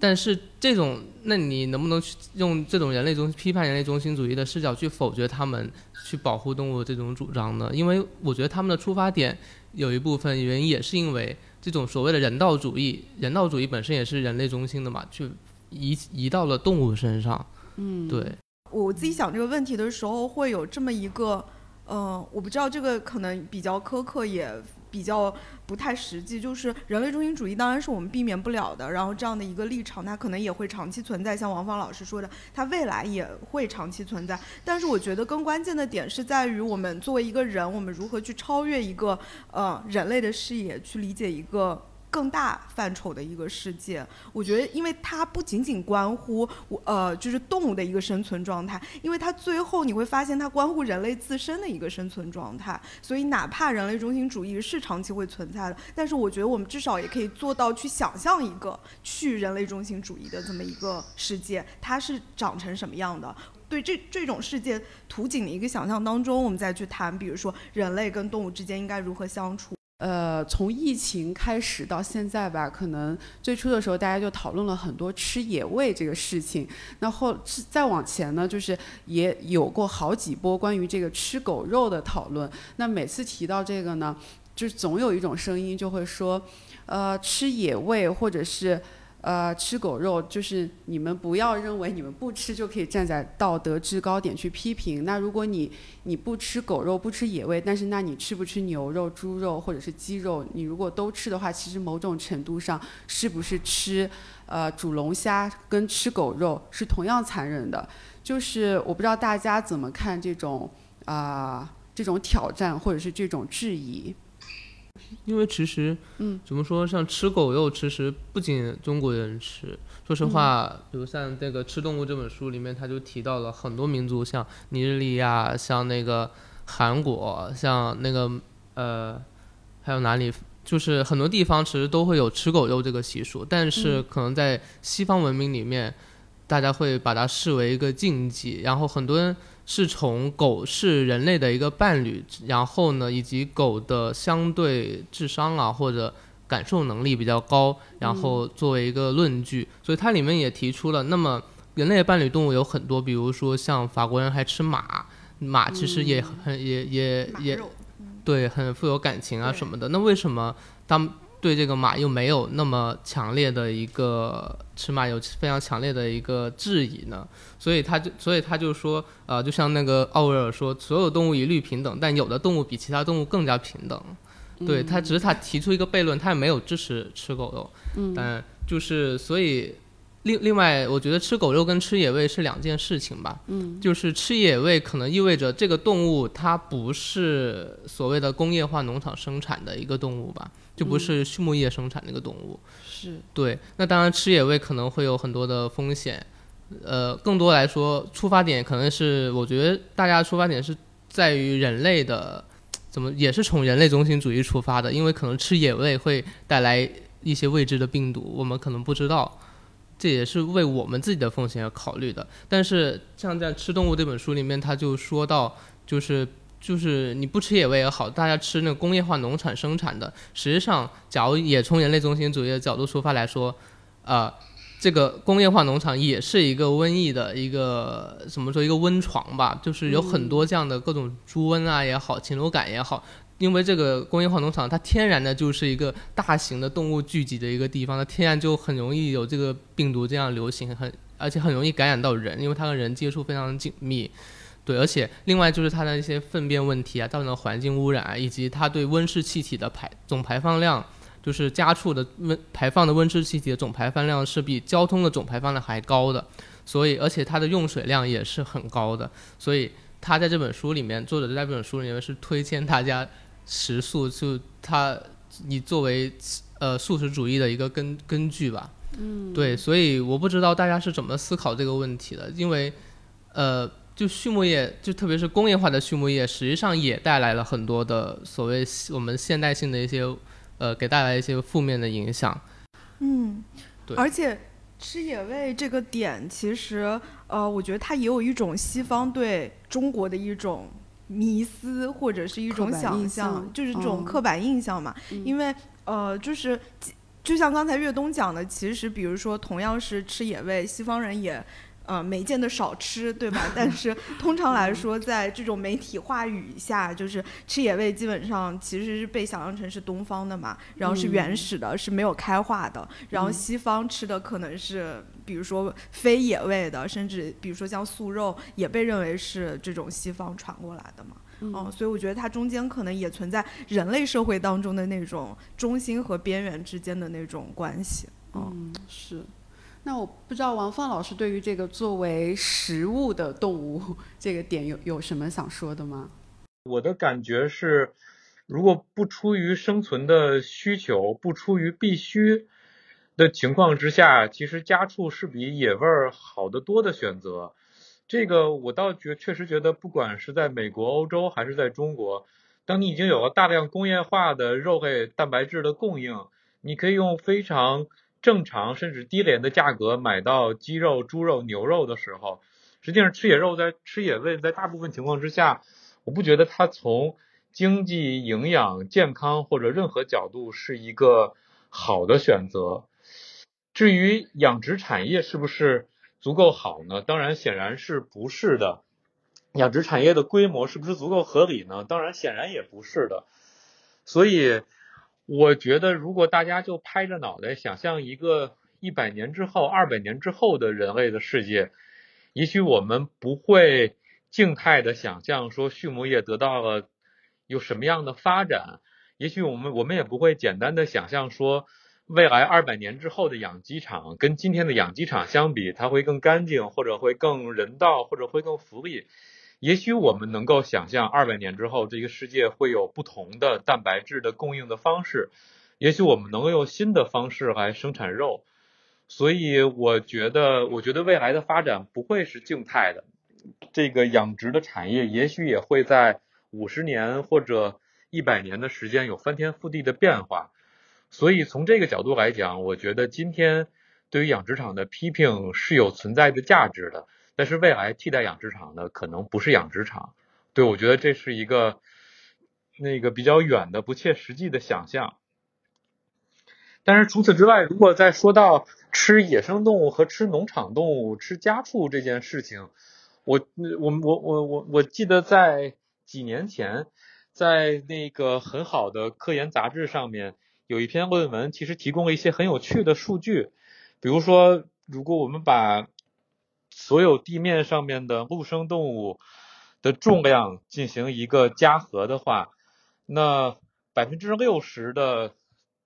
但是这种，那你能不能去用这种人类中批判人类中心主义的视角去否决他们去保护动物这种主张呢？因为我觉得他们的出发点有一部分原因也是因为这种所谓的人道主义，人道主义本身也是人类中心的嘛，去移移到了动物身上。嗯，对。我自己想这个问题的时候，会有这么一个。嗯，我不知道这个可能比较苛刻，也比较不太实际。就是人类中心主义当然是我们避免不了的，然后这样的一个立场，它可能也会长期存在。像王芳老师说的，它未来也会长期存在。但是我觉得更关键的点是在于，我们作为一个人，我们如何去超越一个呃人类的视野，去理解一个。更大范畴的一个世界，我觉得，因为它不仅仅关乎我呃，就是动物的一个生存状态，因为它最后你会发现它关乎人类自身的一个生存状态。所以，哪怕人类中心主义是长期会存在的，但是我觉得我们至少也可以做到去想象一个去人类中心主义的这么一个世界，它是长成什么样的？对这这种世界图景的一个想象当中，我们再去谈，比如说人类跟动物之间应该如何相处。呃，从疫情开始到现在吧，可能最初的时候大家就讨论了很多吃野味这个事情。那后再往前呢，就是也有过好几波关于这个吃狗肉的讨论。那每次提到这个呢，就总有一种声音就会说，呃，吃野味或者是。呃，吃狗肉就是你们不要认为你们不吃就可以站在道德制高点去批评。那如果你你不吃狗肉不吃野味，但是那你吃不吃牛肉、猪肉或者是鸡肉？你如果都吃的话，其实某种程度上是不是吃呃煮龙虾跟吃狗肉是同样残忍的？就是我不知道大家怎么看这种啊这种挑战或者是这种质疑。因为其实，嗯，怎么说，像吃狗肉，其实不仅中国人吃。说实话，比如像这个《吃动物》这本书里面，他就提到了很多民族，像尼日利亚，像那个韩国，像那个呃，还有哪里，就是很多地方其实都会有吃狗肉这个习俗。但是可能在西方文明里面，大家会把它视为一个禁忌，然后很多人。是从狗是人类的一个伴侣，然后呢，以及狗的相对智商啊或者感受能力比较高，然后作为一个论据，所以它里面也提出了，那么人类的伴侣动物有很多，比如说像法国人还吃马，马其实也很也也也，对，很富有感情啊什么的。那为什么当对这个马又没有那么强烈的一个吃马有非常强烈的一个质疑呢？所以他就所以他就说，呃，就像那个奥威尔说，所有动物一律平等，但有的动物比其他动物更加平等。对他只是他提出一个悖论，他也没有支持吃狗肉。嗯，但就是所以另另外，我觉得吃狗肉跟吃野味是两件事情吧。嗯，就是吃野味可能意味着这个动物它不是所谓的工业化农场生产的一个动物吧，就不是畜牧业生产那个动物。是对，那当然吃野味可能会有很多的风险。呃，更多来说，出发点可能是我觉得大家出发点是在于人类的。怎么也是从人类中心主义出发的？因为可能吃野味会带来一些未知的病毒，我们可能不知道，这也是为我们自己的风险而考虑的。但是像在《吃动物》这本书里面，他就说到，就是就是你不吃野味也好，大家吃那个工业化农产生产的，实际上，假如也从人类中心主义的角度出发来说，啊。这个工业化农场也是一个瘟疫的一个怎么说一个温床吧，就是有很多这样的各种猪瘟啊也好，禽流感也好，因为这个工业化农场它天然的就是一个大型的动物聚集的一个地方，它天然就很容易有这个病毒这样流行，很而且很容易感染到人，因为它和人接触非常紧密，对，而且另外就是它的一些粪便问题啊，造成的环境污染，啊以及它对温室气体的排总排放量。就是家畜的温排放的温室气体的总排放量是比交通的总排放量还高的，所以而且它的用水量也是很高的，所以他在这本书里面，作者在这本书里面是推荐大家食素，就他你作为呃素食主义的一个根根据吧。嗯，对，所以我不知道大家是怎么思考这个问题的，因为呃，就畜牧业，就特别是工业化的畜牧业，实际上也带来了很多的所谓我们现代性的一些。呃，给带来一些负面的影响。嗯，对。而且吃野味这个点，其实呃，我觉得它也有一种西方对中国的一种迷思，或者是一种想象，就是这种刻板印象嘛。因为呃，就是就像刚才岳东讲的，其实比如说同样是吃野味，西方人也。呃，没见得少吃，对吧？但是 通常来说，在这种媒体话语下，就是吃野味基本上其实是被想象成是东方的嘛，然后是原始的，是没有开化的。然后西方吃的可能是，比如说非野味的，甚至比如说像素肉，也被认为是这种西方传过来的嘛。嗯，所以我觉得它中间可能也存在人类社会当中的那种中心和边缘之间的那种关系。嗯，是。那我不知道王放老师对于这个作为食物的动物这个点有有什么想说的吗？我的感觉是，如果不出于生存的需求，不出于必须的情况之下，其实家畜是比野味儿好得多的选择。这个我倒觉确实觉得，不管是在美国、欧洲还是在中国，当你已经有了大量工业化的肉类蛋白质的供应，你可以用非常。正常甚至低廉的价格买到鸡肉、猪肉、牛肉的时候，实际上吃野肉在吃野味，在大部分情况之下，我不觉得它从经济、营养、健康或者任何角度是一个好的选择。至于养殖产业是不是足够好呢？当然，显然是不是的。养殖产业的规模是不是足够合理呢？当然，显然也不是的。所以。我觉得，如果大家就拍着脑袋想象一个一百年之后、二百年之后的人类的世界，也许我们不会静态的想象说畜牧业得到了有什么样的发展，也许我们我们也不会简单的想象说未来二百年之后的养鸡场跟今天的养鸡场相比，它会更干净，或者会更人道，或者会更福利。也许我们能够想象，二百年之后，这个世界会有不同的蛋白质的供应的方式。也许我们能够用新的方式来生产肉。所以，我觉得，我觉得未来的发展不会是静态的。这个养殖的产业，也许也会在五十年或者一百年的时间有翻天覆地的变化。所以，从这个角度来讲，我觉得今天对于养殖场的批评是有存在的价值的。但是未来替代养殖场的可能不是养殖场，对我觉得这是一个那个比较远的不切实际的想象。但是除此之外，如果再说到吃野生动物和吃农场动物、吃家畜这件事情，我我我我我我记得在几年前，在那个很好的科研杂志上面有一篇论文，其实提供了一些很有趣的数据，比如说，如果我们把所有地面上面的陆生动物的重量进行一个加和的话，那百分之六十的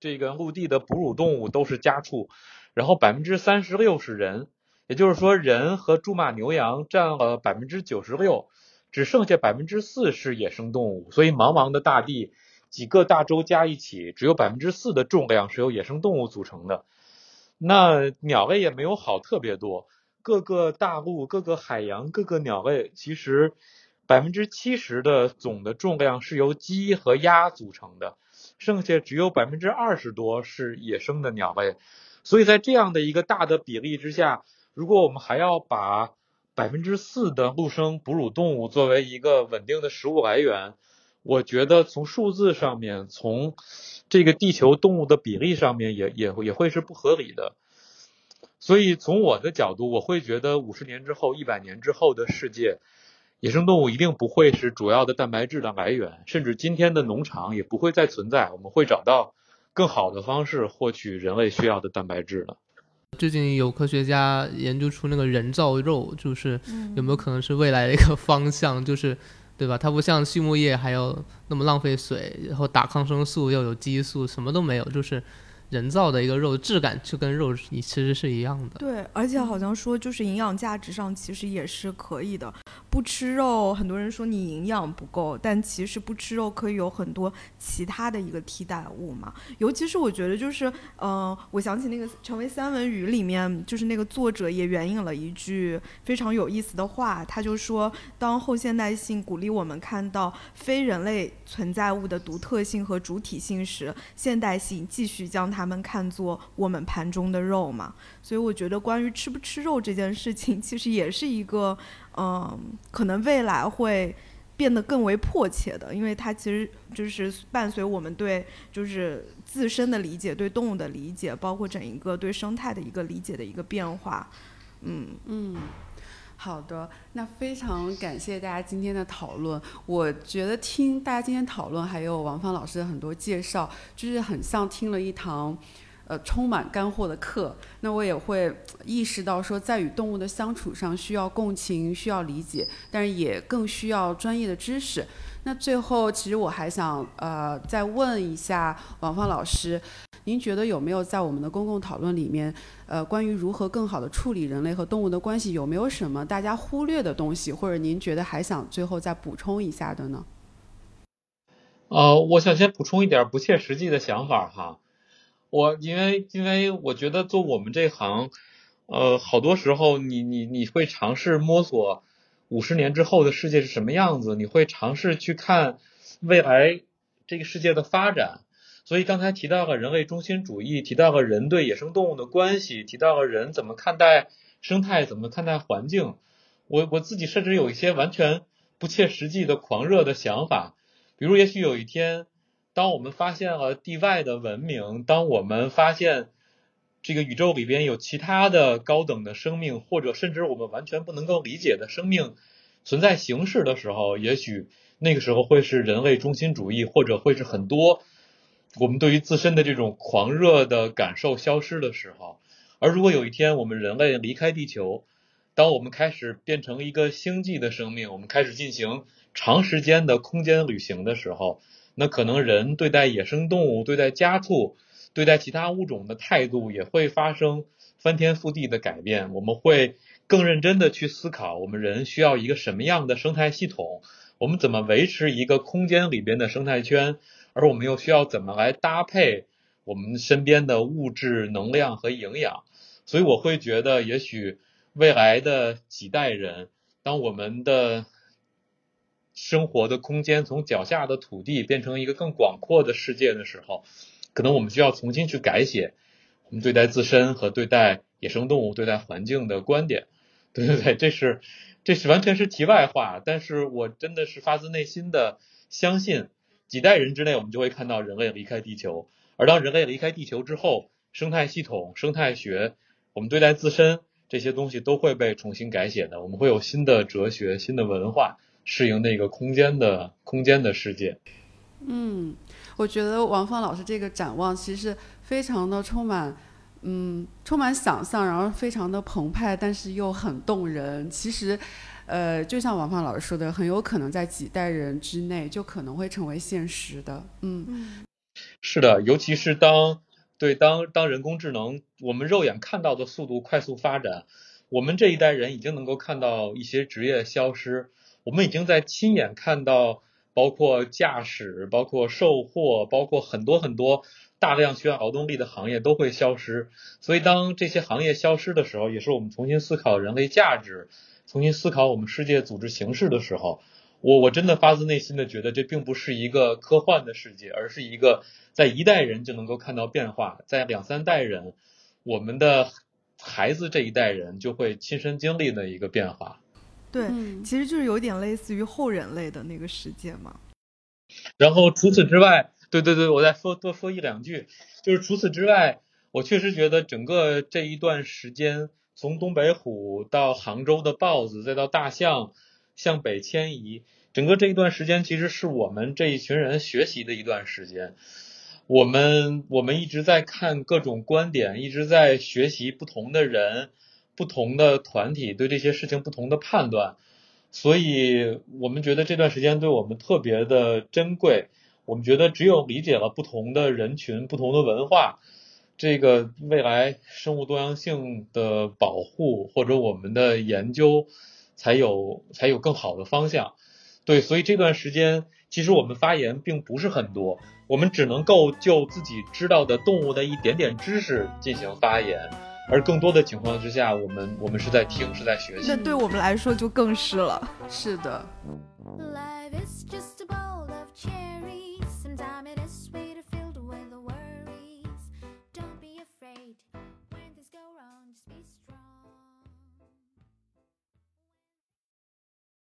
这个陆地的哺乳动物都是家畜，然后百分之三十六是人，也就是说，人和驻马牛羊占了百分之九十六，只剩下百分之四是野生动物。所以，茫茫的大地，几个大洲加一起，只有百分之四的重量是由野生动物组成的。那鸟类也没有好特别多，各个大陆、各个海洋、各个鸟类，其实百分之七十的总的重量是由鸡和鸭组成的，剩下只有百分之二十多是野生的鸟类。所以在这样的一个大的比例之下，如果我们还要把百分之四的陆生哺乳动物作为一个稳定的食物来源，我觉得从数字上面，从这个地球动物的比例上面也也也会是不合理的。所以从我的角度，我会觉得五十年之后、一百年之后的世界，野生动物一定不会是主要的蛋白质的来源，甚至今天的农场也不会再存在。我们会找到更好的方式获取人类需要的蛋白质了。最近有科学家研究出那个人造肉，就是有没有可能是未来的一个方向？就是。对吧？它不像畜牧业还有那么浪费水，然后打抗生素又有激素，什么都没有，就是人造的一个肉质感就跟肉你其实是一样的。对，而且好像说就是营养价值上其实也是可以的。不吃肉，很多人说你营养不够，但其实不吃肉可以有很多其他的一个替代物嘛。尤其是我觉得就是，嗯，我想起那个《成为三文鱼》里面，就是那个作者也援引了一句非常有意思的话，他就说，当后现代性鼓励我们看到非人类存在物的独特性和主体性时，现代性继续将它他们看作我们盘中的肉嘛。所以我觉得关于吃不吃肉这件事情，其实也是一个。嗯，可能未来会变得更为迫切的，因为它其实就是伴随我们对就是自身的理解、对动物的理解，包括整一个对生态的一个理解的一个变化。嗯嗯，好的，那非常感谢大家今天的讨论。我觉得听大家今天讨论，还有王芳老师的很多介绍，就是很像听了一堂。呃，充满干货的课，那我也会意识到说，在与动物的相处上需要共情，需要理解，但是也更需要专业的知识。那最后，其实我还想呃再问一下王芳老师，您觉得有没有在我们的公共讨论里面，呃，关于如何更好的处理人类和动物的关系，有没有什么大家忽略的东西，或者您觉得还想最后再补充一下的呢？呃，我想先补充一点不切实际的想法哈。我因为因为我觉得做我们这行，呃，好多时候你你你会尝试摸索五十年之后的世界是什么样子，你会尝试去看未来这个世界的发展。所以刚才提到了人类中心主义，提到了人对野生动物的关系，提到了人怎么看待生态，怎么看待环境。我我自己甚至有一些完全不切实际的狂热的想法，比如也许有一天。当我们发现了地外的文明，当我们发现这个宇宙里边有其他的高等的生命，或者甚至我们完全不能够理解的生命存在形式的时候，也许那个时候会是人类中心主义，或者会是很多我们对于自身的这种狂热的感受消失的时候。而如果有一天我们人类离开地球，当我们开始变成一个星际的生命，我们开始进行长时间的空间旅行的时候。那可能人对待野生动物、对待家畜、对待其他物种的态度也会发生翻天覆地的改变。我们会更认真的去思考，我们人需要一个什么样的生态系统？我们怎么维持一个空间里边的生态圈？而我们又需要怎么来搭配我们身边的物质、能量和营养？所以我会觉得，也许未来的几代人，当我们的生活的空间从脚下的土地变成一个更广阔的世界的时候，可能我们需要重新去改写我们对待自身和对待野生动物、对待环境的观点。对对对，这是这是完全是题外话，但是我真的是发自内心的相信，几代人之内我们就会看到人类离开地球，而当人类离开地球之后，生态系统、生态学，我们对待自身这些东西都会被重新改写的，我们会有新的哲学、新的文化。适应那个空间的空间的世界。嗯，我觉得王放老师这个展望其实非常的充满，嗯，充满想象，然后非常的澎湃，但是又很动人。其实，呃，就像王放老师说的，很有可能在几代人之内就可能会成为现实的。嗯，是的，尤其是当对当当人工智能我们肉眼看到的速度快速发展，我们这一代人已经能够看到一些职业消失。我们已经在亲眼看到，包括驾驶、包括售货、包括很多很多大量需要劳动力的行业都会消失。所以，当这些行业消失的时候，也是我们重新思考人类价值、重新思考我们世界组织形式的时候。我我真的发自内心的觉得，这并不是一个科幻的世界，而是一个在一代人就能够看到变化，在两三代人，我们的孩子这一代人就会亲身经历的一个变化。对，其实就是有点类似于后人类的那个世界嘛。然后除此之外，对对对，我再说多说一两句，就是除此之外，我确实觉得整个这一段时间，从东北虎到杭州的豹子，再到大象向北迁移，整个这一段时间其实是我们这一群人学习的一段时间。我们我们一直在看各种观点，一直在学习不同的人。不同的团体对这些事情不同的判断，所以我们觉得这段时间对我们特别的珍贵。我们觉得只有理解了不同的人群、不同的文化，这个未来生物多样性的保护或者我们的研究才有才有更好的方向。对，所以这段时间其实我们发言并不是很多，我们只能够就自己知道的动物的一点点知识进行发言。而更多的情况之下，我们我们是在听，是在学习。那对我们来说就更是了。是的。